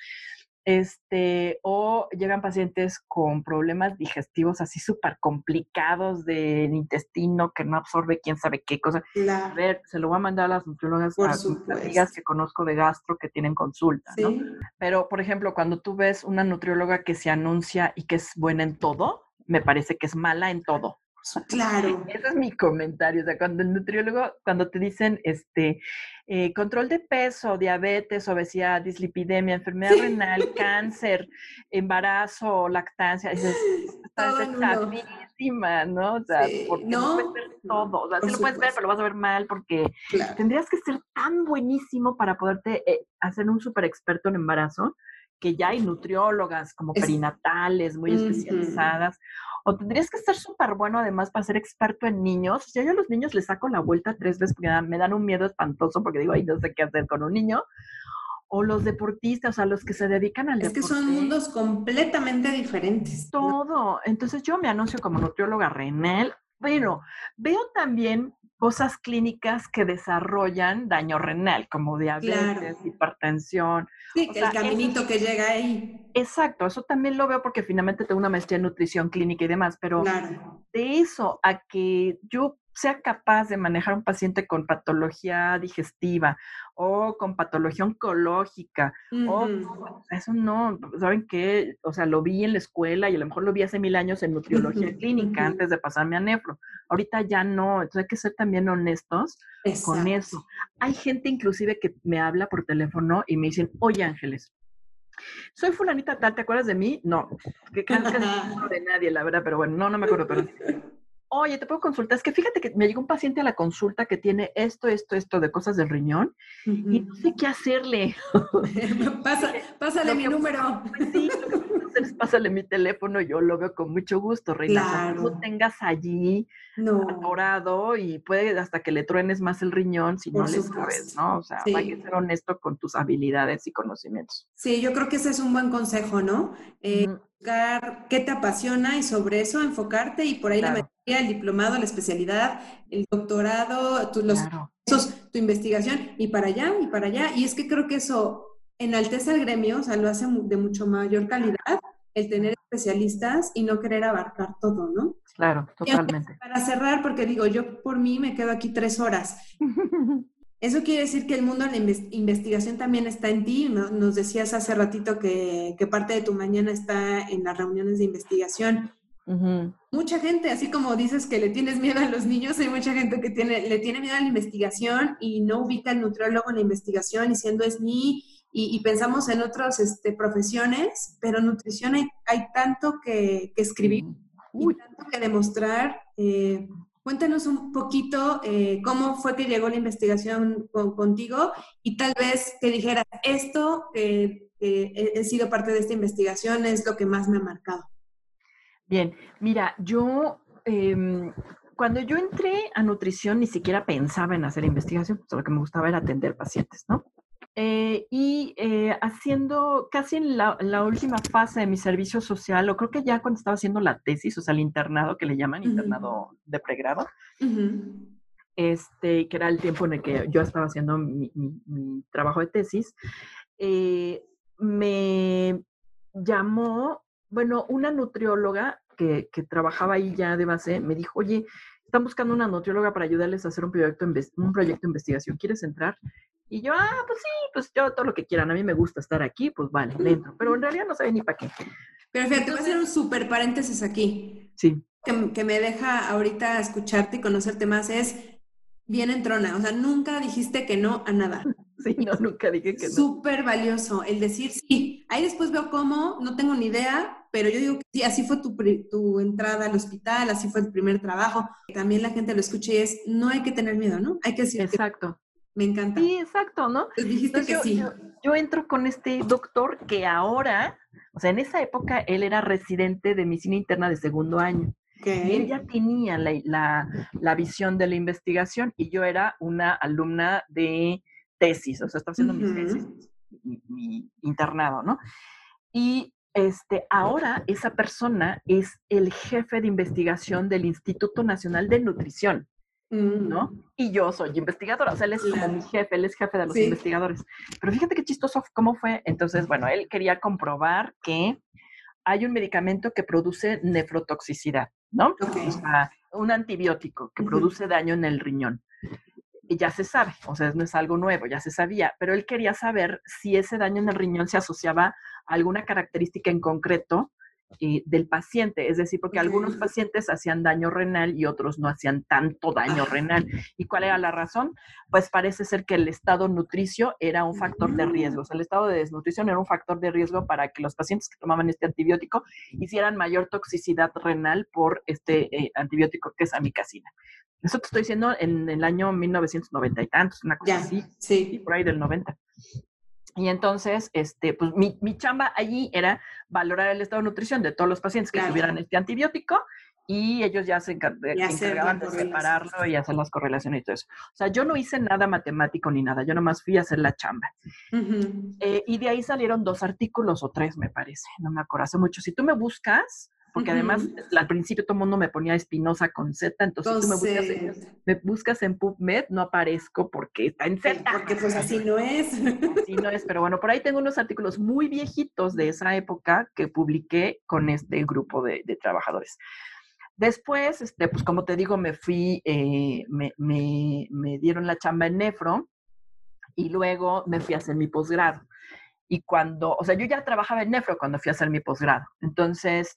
Este, o llegan pacientes con problemas digestivos así súper complicados del intestino que no absorbe quién sabe qué cosa. A ver, se lo voy a mandar a las nutriólogas, Por a mis supuesto. amigas que conozco de gastro que tienen consulta, ¿no? Sí. Pero, por ejemplo, cuando tú ves una nutrióloga que se anuncia y que es buena en todo, me parece que es mala en todo. Claro. Ese es mi comentario. O sea, cuando el nutriólogo, cuando te dicen este eh, control de peso, diabetes, obesidad, dislipidemia, enfermedad renal, cáncer, embarazo, lactancia, dices, esta Todo es en uno. chafísima, ¿no? O sea, Sí, porque no, no, puedes ver todo. O sea, sí lo puedes ver, pero lo vas a ver mal porque Claro. tendrías que ser tan buenísimo para poderte eh, hacer un súper experto en embarazo que ya hay nutriólogas como Es- perinatales muy Ujú. especializadas. O tendrías que ser súper bueno además para ser experto en niños. O sea, yo a los niños les saco la vuelta tres veces porque me dan un miedo espantoso porque digo, ay, no sé qué hacer con un niño. O los deportistas, o sea, los que se dedican al Es que deporte. son mundos completamente diferentes. Todo. Entonces yo me anuncio como nutrióloga renal, pero veo también cosas clínicas que desarrollan daño renal, como diabetes, Claro. hipertensión. Sí, O que sea, el caminito que llega ahí. Exacto, eso también lo veo porque finalmente tengo una maestría en nutrición clínica y demás, pero Claro. de eso a que yo sea capaz de manejar un paciente con patología digestiva o con patología oncológica o eso no, ¿saben qué? O sea, lo vi en la escuela y a lo mejor lo vi hace mil años en nutriología clínica antes de pasarme a nefro. Ahorita ya no, entonces hay que ser también honestos con eso. Hay gente inclusive que me habla por teléfono y me dicen, oye Ángeles, soy fulanita tal, ¿te acuerdas de mí? No, que casi no de nadie, la verdad, pero bueno, no, no me acuerdo, pero Oye, te puedo consultar. Es que fíjate que me llegó un paciente a la consulta que tiene esto, esto, esto de cosas del riñón y no sé qué hacerle. Pasa, pásale Lo mi que- número. Pues sí, lo que puedo hacer es pásale mi teléfono, yo lo veo con mucho gusto, Reina. O sea, Claro. lo tengas allí No. atorado y puede hasta que le truenes más el riñón si Por no le sabes, ¿no? O sea, hay que Sí. ser honesto con tus habilidades y conocimientos. Sí, yo creo que ese es un buen consejo, ¿no? Eh, Ujú, buscar qué te apasiona y sobre eso enfocarte y por ahí la maestría, el diplomado, la especialidad, el doctorado, tu, los Claro. tu investigación y para allá y para allá. Y es que creo que eso enaltece al gremio, o sea, lo hace de mucho mayor calidad el tener especialistas y no querer abarcar todo, ¿no? Claro, totalmente. Para cerrar, porque digo, yo por mí me quedo aquí tres horas. Eso quiere decir que el mundo de la inves- investigación también está en ti. ¿no? Nos decías hace ratito que, que parte de tu mañana está en las reuniones de investigación. Mucha gente, así como dices que le tienes miedo a los niños, hay mucha gente que tiene, le tiene miedo a la investigación y no ubica al nutriólogo en la investigación diciendo es mi, y, y pensamos en otras este, profesiones, pero en nutrición hay, hay tanto que, que escribir Uy, y tanto que demostrar. Eh, cuéntanos un poquito eh, cómo fue que llegó la investigación con- contigo y tal vez que dijeras, esto que que he, he sido parte de esta investigación es lo que más me ha marcado. Bien, mira, yo em, cuando yo entré a nutrición ni siquiera pensaba en hacer investigación, pues lo que me gustaba era atender pacientes, ¿no? Eh, y eh, haciendo casi en la, la última fase de mi servicio social, o creo que ya cuando estaba haciendo la tesis, o sea, el internado que le llaman, internado de pregrado, este, que era el tiempo en el que yo estaba haciendo mi, mi- mi trabajo de tesis, eh, me llamó, bueno, una nutrióloga que, que trabajaba ahí ya de base, me dijo, oye, están buscando una nutrióloga para ayudarles a hacer un proyecto, un proyecto de investigación, ¿quieres entrar? Y yo, ah, pues sí, pues yo todo lo que quieran, a mí me gusta estar aquí, pues vale, le entro, pero en realidad no sabía ni para qué. Pero fíjate, voy a hacer un súper paréntesis aquí. Sí, que, que me deja ahorita escucharte y conocerte más es bien entrona. O sea, nunca dijiste que no a nada. sí, no, nunca dije que no. Súper valioso el decir sí. Ahí después veo cómo, no tengo ni idea, pero yo digo que sí, así fue tu, tu entrada al hospital, así fue el primer trabajo. También la gente lo escucha y es, no hay que tener miedo, ¿no? Hay que decir que Exacto. Me encanta. Sí, exacto, ¿no? Entonces dijiste Entonces, que yo, sí. yo- yo entro con este doctor que ahora, o sea, en esa época él era residente de medicina interna de segundo año. Y él ya tenía la, la- la visión de la investigación y yo era una alumna de tesis, o sea, estaba haciendo mi Ujú. tesis, mi, mi internado, ¿no? Y este, ahora esa persona es el jefe de investigación del Instituto Nacional de Nutrición. Mm. ¿no? Y yo soy investigadora, o sea, él es como mi jefe, él es jefe de los Sí. investigadores. Pero fíjate qué chistoso cómo fue. Entonces, bueno, él quería comprobar que hay un medicamento que produce nefrotoxicidad, ¿no? O sea, un antibiótico que produce daño en el riñón. Y ya se sabe, o sea, no es algo nuevo, ya se sabía, pero él quería saber si ese daño en el riñón se asociaba a alguna característica en concreto eh, del paciente, es decir, porque algunos pacientes hacían daño renal y otros no hacían tanto daño renal. ¿Y cuál era la razón? Pues parece ser que el estado nutricio era un factor de riesgo, o sea, el estado de desnutrición era un factor de riesgo para que los pacientes que tomaban este antibiótico hicieran mayor toxicidad renal por este eh, antibiótico que es amicacina. Eso te estoy diciendo en el año 1990 y tantos, una cosa Ya, así, y por ahí del 90. Y entonces, este, pues mi, mi, chamba allí era valorar el estado de nutrición de todos los pacientes que tuvieran este antibiótico y ellos ya se encargaban de separarlo y hacer las correlaciones y todo eso. O sea, yo no hice nada matemático ni nada, yo nomás fui a hacer la chamba. Eh, y de ahí salieron dos artículos o tres, me parece, no me acuerdo, hace mucho. Si tú me buscas, porque además al principio todo el mundo me ponía Espinosa con Z, entonces tú me buscas, en, me buscas en PubMed, no aparezco porque está en Z. Porque pues así no es. Así no es, pero bueno, por ahí tengo unos artículos muy viejitos de esa época que publiqué con este grupo de, de trabajadores. Después, este, pues como te digo, me fui, eh, me, me, me, dieron la chamba en Nefro y luego me fui a hacer mi posgrado. Y cuando, o sea, yo ya trabajaba en Nefro cuando fui a hacer mi posgrado. Entonces,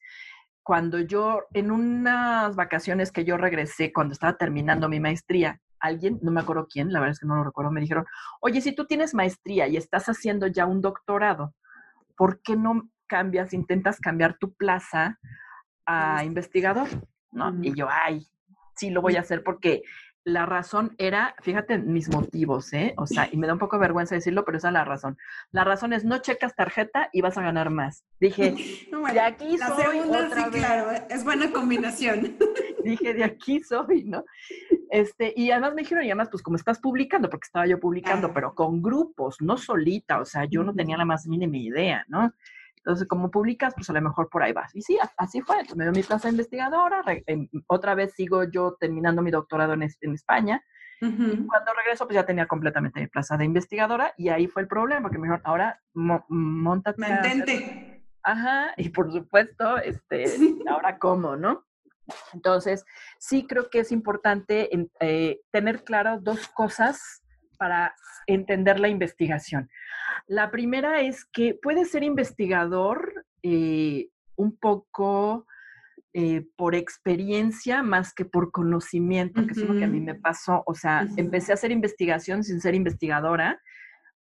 cuando yo, en unas vacaciones que yo regresé, cuando estaba terminando mi maestría, alguien, no me acuerdo quién, la verdad es que no lo recuerdo, me dijeron, oye, si tú tienes maestría y estás haciendo ya un doctorado, ¿por qué no cambias, intentas cambiar tu plaza a investigador? ¿no? Y yo, ay, sí lo voy a hacer porque la razón era, fíjate mis motivos, ¿eh? O sea, y me da un poco de vergüenza decirlo, pero esa es la razón. La razón es no checas tarjeta y vas a ganar más. Dije, de aquí la soy. Segunda, otra sí, claro, es buena combinación. Dije, de aquí soy, ¿no? Este, y además me dijeron, y además, pues como estás publicando, porque estaba yo publicando, pero con grupos, no solita, o sea, yo no tenía la más mínima idea, ¿no? Entonces, como publicas, pues a lo mejor por ahí vas. Y sí, así fue. Entonces, me dio mi plaza de investigadora. Em, otra vez sigo yo terminando mi doctorado en, en España. y cuando regreso, pues ya tenía completamente mi plaza de investigadora. Y ahí fue el problema, que me dijeron, ahora montate. Mantente. Ajá, y por supuesto, este, ahora cómo, ¿no? Entonces, sí creo que es importante eh, tener claras dos cosas para entender la investigación. La primera es que puedes ser investigador eh, un poco eh, por experiencia más que por conocimiento, que es lo que a mí me pasó. O sea, empecé a hacer investigación sin ser investigadora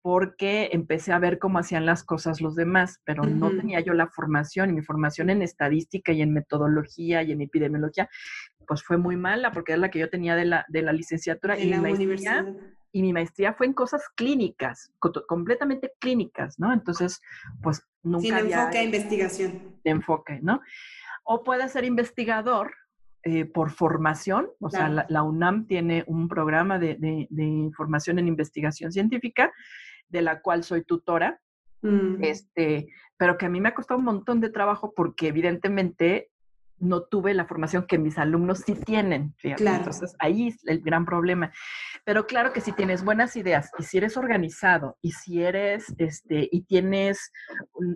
porque empecé a ver cómo hacían las cosas los demás, pero no tenía yo la formación y mi formación en estadística y en metodología y en epidemiología, pues fue muy mala porque es la que yo tenía de la, de la licenciatura y la universidad y mi maestría fue en cosas clínicas, completamente clínicas, ¿no? Entonces, pues nunca Sin enfoque a investigación. De enfoque, ¿no? O puede ser investigador eh, por formación, o sea, la, UNAM tiene un programa de, de, formación en investigación científica, de la cual soy tutora, mm. este, pero que a mí me ha costado un montón de trabajo porque evidentemente no tuve la formación que mis alumnos sí tienen. Entonces, ahí es el gran problema. Pero claro que si tienes buenas ideas y si eres organizado y si eres, este, y tienes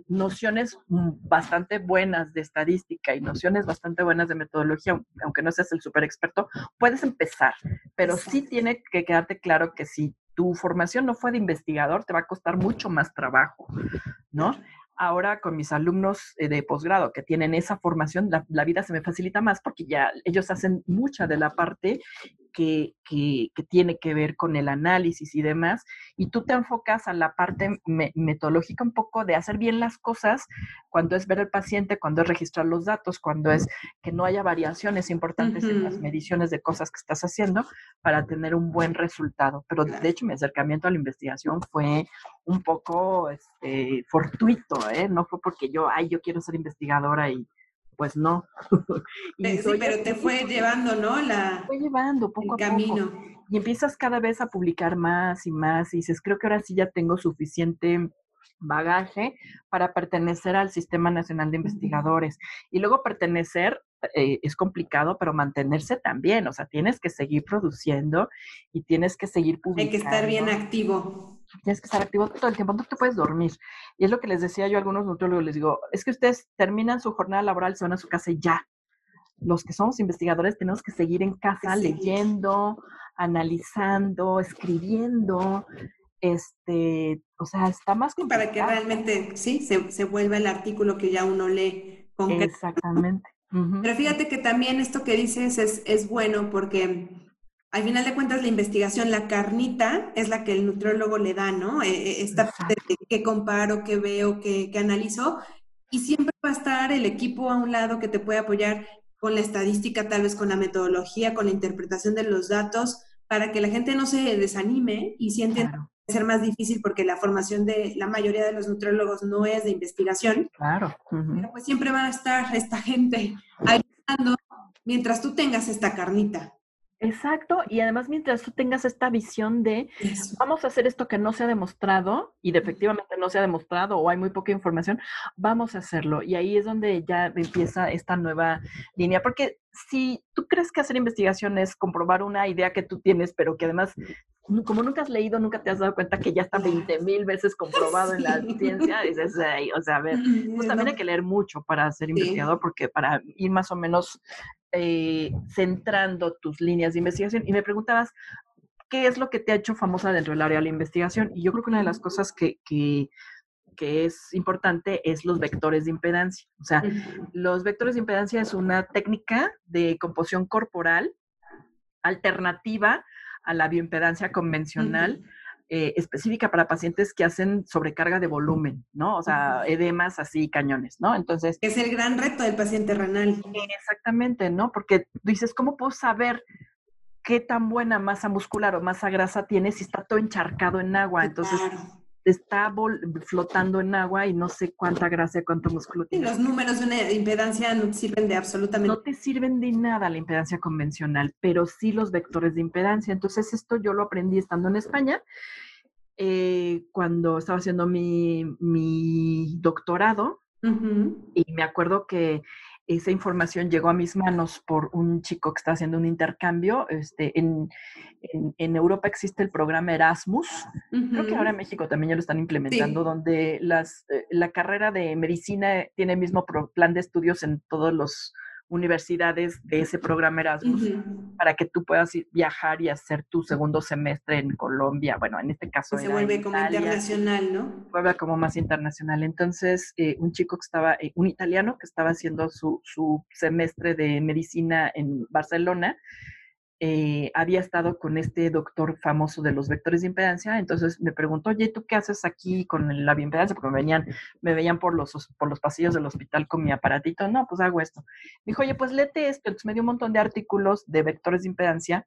nociones bastante buenas de estadística y nociones bastante buenas de metodología, aunque no seas el súper experto, puedes empezar. Pero sí tiene que quedarte claro que si tu formación no fue de investigador, te va a costar mucho más trabajo, ¿no? Ahora con mis alumnos eh, de posgrado que tienen esa formación, la, vida se me facilita más porque ya ellos hacen mucha de la parte que, tiene que ver con el análisis y demás, y tú te enfocas a la parte metodológica un poco de hacer bien las cosas cuando es ver al paciente, cuando es registrar los datos, cuando es que no haya variaciones importantes en las mediciones de cosas que estás haciendo para tener un buen resultado. Pero de hecho mi acercamiento a la investigación fue un poco este, fortuito, ¿eh? No fue porque yo, ay, yo quiero ser investigadora y pues no. sí, pero te fue llevando, ¿no? La, fue llevando poco a camino. poco. Y empiezas cada vez a publicar más y más y dices, creo que ahora sí ya tengo suficiente bagaje para pertenecer al Sistema Nacional de Investigadores. Y luego pertenecer eh, es complicado, pero mantenerse también, o sea, tienes que seguir produciendo y tienes que seguir publicando. Hay que estar bien activo. Tienes que estar activo todo el tiempo, no te puedes dormir. Y es lo que les decía yo a algunos nutriólogos, les digo, es que ustedes terminan su jornada laboral, se van a su casa y ya. Los que somos investigadores tenemos que seguir en casa leyendo, analizando, escribiendo, este, o sea, está más complicado. Para que realmente, sí, se, se vuelva el artículo que ya uno lee. Exactamente. Pero fíjate que también esto que dices es, es bueno porque al final de cuentas la investigación, la carnita es la que el nutriólogo le da, ¿no? Eh, eh, esta parte de qué comparo, qué veo, qué, qué analizo. Y siempre va a estar el equipo a un lado que te puede apoyar con la estadística, tal vez con la metodología, con la interpretación de los datos, para que la gente no se desanime y siente ser más difícil porque la formación de la mayoría de los nutriólogos no es de investigación. Claro. Pero pues siempre va a estar esta gente ayudando mientras tú tengas esta carnita. Exacto, y además mientras tú tengas esta visión de Eso. vamos a hacer esto que no se ha demostrado y de efectivamente no se ha demostrado o hay muy poca información, vamos a hacerlo. Y ahí es donde ya empieza esta nueva línea, porque si tú crees que hacer investigación es comprobar una idea que tú tienes, pero que además, como nunca has leído, nunca te has dado cuenta que ya está 20 mil veces comprobado en la ciencia, dices, o sea, a ver, pues también hay que leer mucho para ser investigador, porque para ir más o menos eh, centrando tus líneas de investigación. Y me preguntabas, ¿qué es lo que te ha hecho famosa dentro del área de la investigación? Y yo creo que una de las cosas que, que, que es importante es los vectores de impedancia. O sea, los vectores de impedancia es una técnica de composición corporal alternativa a la bioimpedancia convencional eh, específica para pacientes que hacen sobrecarga de volumen, ¿no? O sea, edemas así cañones, ¿no? Entonces, Es el gran reto del paciente renal. exactamente, ¿no? Porque dices, ¿cómo puedo saber qué tan buena masa muscular o masa grasa tiene si está todo encharcado en agua? Entonces, Claro. Está flotando en agua y no sé cuánta grasa y cuánto músculo Sí, tiene. los números de una impedancia no sirven de absolutamente No te sirven de nada la impedancia convencional, pero sí los vectores de impedancia. Entonces, esto yo lo aprendí estando en España, eh, cuando estaba haciendo mi, mi doctorado, y me acuerdo que esa información llegó a mis manos por un chico que está haciendo un intercambio. Este, en, en, en Europa existe el programa Erasmus, Creo que ahora en México también ya lo están implementando, Sí. donde las, eh, la carrera de medicina tiene el mismo pro- plan de estudios en todas las universidades de ese programa Erasmus para que tú puedas ir- viajar y hacer tu segundo semestre en Colombia. Bueno, en este caso Se era vuelve en como Italia, internacional, ¿no? vuelve como más internacional. Entonces, eh, un chico que estaba, eh, un italiano que estaba haciendo su, su semestre de medicina en Barcelona, eh, había estado con este doctor famoso de los vectores de impedancia, entonces me preguntó, oye, ¿tú qué haces aquí con la bioimpedancia? Porque me venían, me veían por los, por los pasillos del hospital con mi aparatito, no, pues hago esto. Me dijo, oye, pues léete esto, entonces me dio un montón de artículos de vectores de impedancia,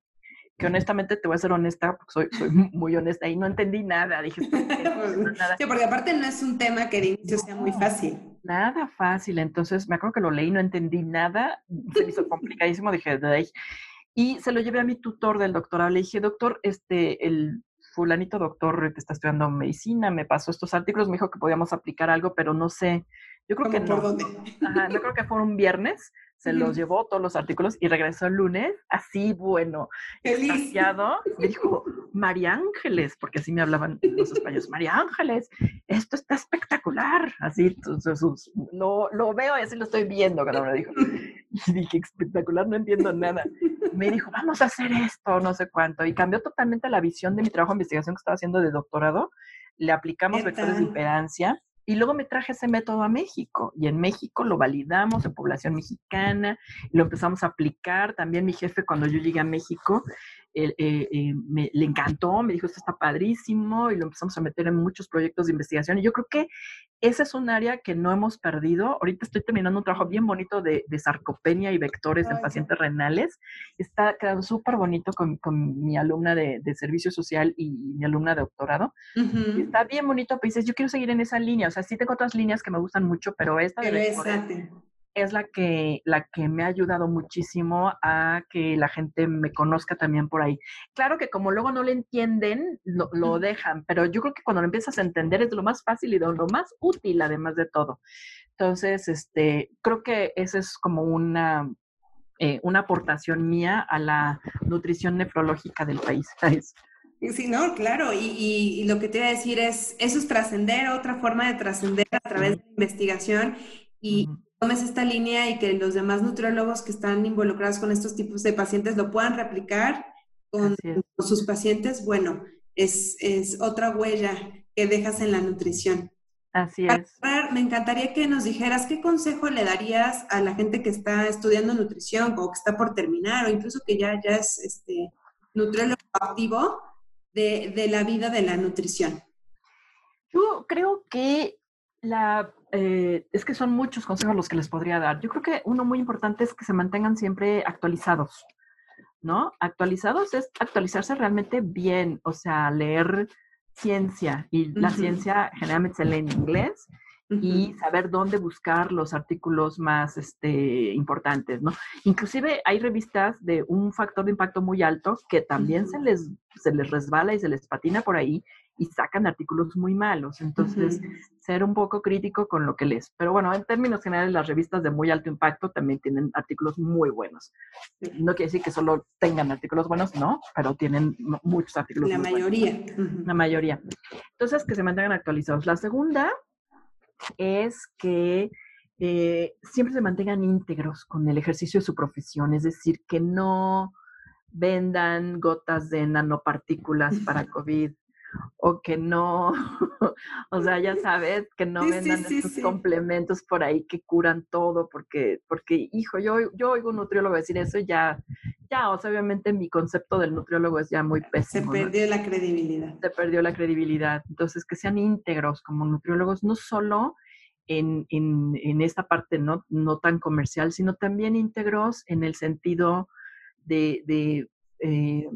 que honestamente te voy a ser honesta, porque soy, soy muy honesta y no entendí nada, dije. No, nada. Sí, porque aparte no es un tema que de inicio sea muy fácil. Nada fácil, entonces me acuerdo que lo leí, no entendí nada, se me hizo complicadísimo, dije. Y se lo llevé a mi tutor del doctorado, le dije, doctor, este, el fulanito doctor que está estudiando medicina me pasó estos artículos, me dijo que podíamos aplicar algo, pero no sé, yo creo que ¿Cómo por no. dónde? Ajá, no creo que fue un viernes, se los llevó todos los artículos y regresó el lunes, así bueno, Feliz. me dijo, María Ángeles, porque así me hablaban los españoles, María Ángeles, esto está espectacular, así, sus- sus- lo, lo veo y así lo estoy viendo cuando me lo dijo. Y dije, espectacular, no entiendo nada. Me dijo, vamos a hacer esto, no sé cuánto, y cambió totalmente la visión de mi trabajo de investigación que estaba haciendo de doctorado, le aplicamos ¿Qué vectores de tal? impedancia, y luego me traje ese método a México y en México lo validamos en población mexicana lo empezamos a aplicar. También mi jefe cuando yo llegué a México eh, eh, me, le encantó, me dijo esto está padrísimo y lo empezamos a meter en muchos proyectos de investigación. Y yo creo que ese es un área que no hemos perdido. Ahorita estoy terminando un trabajo bien bonito de, de sarcopenia y vectores Ay, en pacientes renales. Está quedando súper bonito con, con mi alumna de, de servicio social y mi alumna de doctorado. Y está bien bonito, pero dices, yo quiero seguir en esa línea. O sea, sí tengo otras líneas que me gustan mucho, pero esta de Pero vectores es la que, la que me ha ayudado muchísimo a que la gente me conozca también por ahí. Claro que como luego no le entienden, lo, dejan, pero yo creo que cuando lo empiezas a entender es lo más fácil y lo más útil, además de todo. Entonces, este, creo que esa es como una, eh, una aportación mía a la nutrición nefrológica del país. ¿sabes? Sí, no, claro. Y, y- y lo que te iba a decir es, eso es trascender, otra forma de trascender a través de la investigación y. tomes esta línea y que los demás nutriólogos que están involucrados con estos tipos de pacientes lo puedan replicar con, sus pacientes, bueno, es, es otra huella que dejas en la nutrición. Así Para es. cerrar, me encantaría que nos dijeras qué consejo le darías a la gente que está estudiando nutrición o que está por terminar o incluso que ya, ya es este, nutriólogo activo de, de la vida de la nutrición. Yo creo que la, eh, es que son muchos consejos los que les podría dar. Yo creo que uno muy importante es que se mantengan siempre actualizados, ¿no? Actualizados es actualizarse realmente bien, o sea, leer ciencia y la ciencia generalmente se lee en inglés y saber dónde buscar los artículos más este, importantes, ¿no? Inclusive hay revistas de un factor de impacto muy alto que también se, les, se les resbala y se les patina por ahí y sacan artículos muy malos. Entonces, ser un poco crítico con lo que lees. Pero bueno, en términos generales, las revistas de muy alto impacto también tienen artículos muy buenos. No quiere decir que solo tengan artículos buenos, no, pero tienen mu- muchos artículos la muy buenos mayoría. La mayoría. Entonces, que se mantengan actualizados. La segunda es que eh, siempre se mantengan íntegros con el ejercicio de su profesión, es decir, que no vendan gotas de nanopartículas para COVID o que no, o sea, ya sabes, que no Sí, vendan sí, estos sí. complementos por ahí que curan todo, porque, porque, hijo, yo, yo oigo un nutriólogo decir eso y ya, ya, o sea, obviamente mi concepto del nutriólogo es ya muy Se pésimo. ¿no? perdió la credibilidad. se perdió la credibilidad. Entonces, que sean íntegros como nutriólogos, no solo en, en- en esta parte no, no tan comercial, sino también íntegros en el sentido de, de, eh,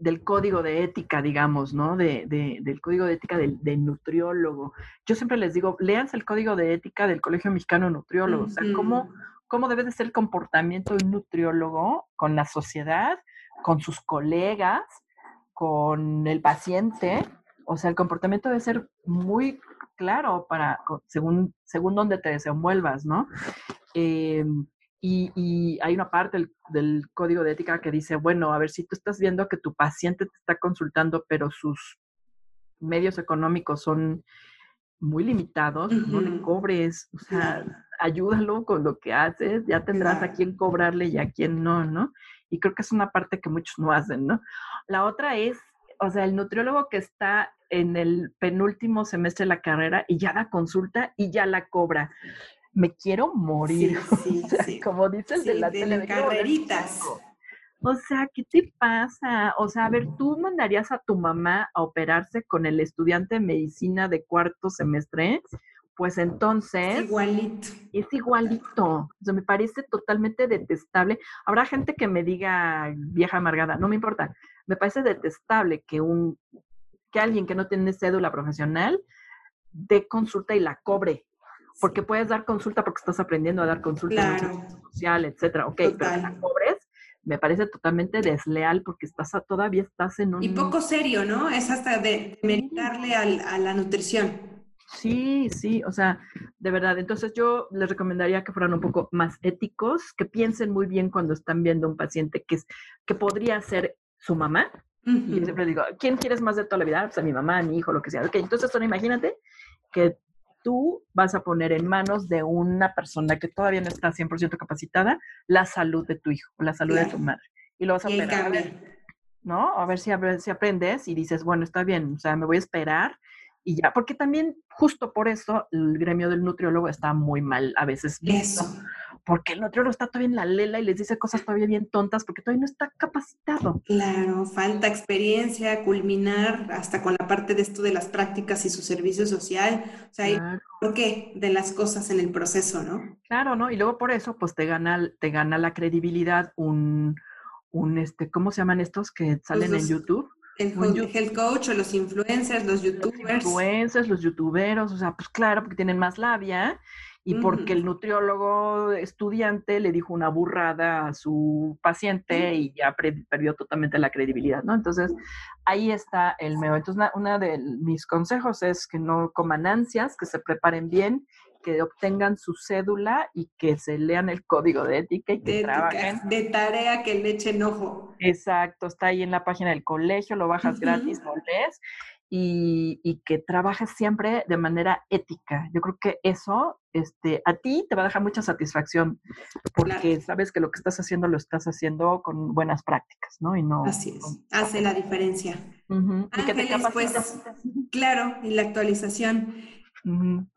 del código de ética, digamos, ¿no? De, de- del código de ética del, del nutriólogo. Yo siempre les digo, léanse el código de ética del Colegio Mexicano de Nutriólogos. O sea, cómo, cómo debe de ser el comportamiento de un nutriólogo con la sociedad, con sus colegas, con el paciente. O sea, el comportamiento debe ser muy claro para, según, según donde te desenvuelvas, ¿no? Eh, y, y hay una parte del, del código de ética que dice, bueno, a ver, si tú estás viendo que tu paciente te está consultando, pero sus medios económicos son muy limitados, no le cobres, o sea, ayúdalo con lo que haces, ya tendrás a quién cobrarle y a quién no, ¿no? Y creo que es una parte que muchos no hacen, ¿no? La otra es, o sea, el nutriólogo que está en el penúltimo semestre de la carrera y ya da consulta y ya la cobra. Me quiero morir. Sí, o sea, sí. como dice el de la de tele, carreritas. O sea, ¿qué te pasa? O sea, a ver, ¿tú mandarías a tu mamá a operarse con el estudiante de medicina de cuarto semestre? Pues entonces Igualito. es igualito. O sea, me parece totalmente detestable. Habrá gente que me diga vieja amargada, no me importa. Me parece detestable que un que alguien que no tiene cédula profesional dé consulta y la cobre. Porque puedes dar consulta porque estás aprendiendo a dar consulta en Claro. servicio social, etcétera. Ok, pero que la Total. cobres me parece totalmente desleal porque estás a- todavía estás en un Y poco serio, ¿no? Es hasta de meritarle al- a la nutrición. Sí, sí, o sea, de verdad. Entonces yo les recomendaría que fueran un poco más éticos, que piensen muy bien cuando están viendo un paciente que, es, que podría ser su mamá. Y yo siempre digo, ¿quién quieres más de toda la vida? Pues a mi mamá, a mi hijo, lo que sea. Ok, entonces ahora imagínate que tú vas a poner en manos de una persona que todavía no está 100% capacitada la salud de tu hijo, la salud de tu madre. Y lo vas a Y operar. A ver. ¿no? A ver si, a ver si aprendes y dices, bueno, está bien, o sea, me voy a esperar y ya, porque también justo por eso el gremio del nutriólogo está muy mal a veces visto, Eso. Porque el nutriólogo está todavía en la lela y les dice cosas todavía bien tontas porque todavía no está capacitado. Claro, falta experiencia, culminar hasta con la parte de esto de las prácticas y su servicio social. O sea, Claro, por qué de las cosas en el proceso, ¿no? claro, ¿no? Y luego por eso, pues te gana, te gana la credibilidad un, un, este, ¿cómo se llaman estos que salen en los- YouTube? El health coach o los influencers, los Los youtubers. influencers, los youtuberos, o sea, pues claro, porque tienen más labia y porque el nutriólogo estudiante le dijo una burrada a su paciente y ya perdió totalmente la credibilidad, ¿no? Entonces, ahí está el meo. Entonces, una de mis consejos es que no coman ansias, que se preparen bien, que obtengan su cédula y que se lean el código de ética y que de, trabajen. de tarea que le echen ojo. Exacto, está ahí en la página del colegio, lo bajas gratis, lo lees y, y que trabajes siempre de manera ética. Yo creo que eso este, a ti te va a dejar mucha satisfacción porque sabes que lo que estás haciendo lo estás haciendo con buenas prácticas, ¿no? Y no. Así es, con- hace la diferencia. Ujú, Y que te pues. Claro, y la actualización.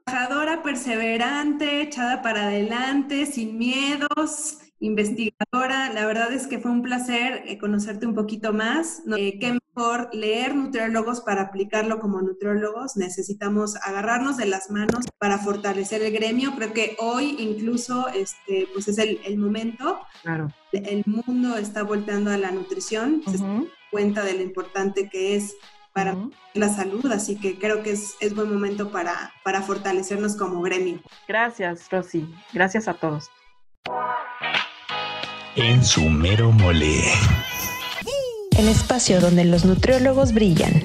Trabajadora, perseverante, echada para adelante, sin miedos, investigadora. La verdad es que fue un placer eh, conocerte un poquito más. Eh, qué mejor leer nutriólogos para aplicarlo como nutriólogos. Necesitamos agarrarnos de las manos para fortalecer el gremio. Creo que hoy incluso este, pues es el, momento. Claro. El mundo está volteando a la nutrición. Se da cuenta de lo importante que es para la salud, así que creo que es, buen momento para, para fortalecernos como gremio. Gracias, Rosy. Gracias a todos en su mero mole. El espacio donde los nutriólogos brillan.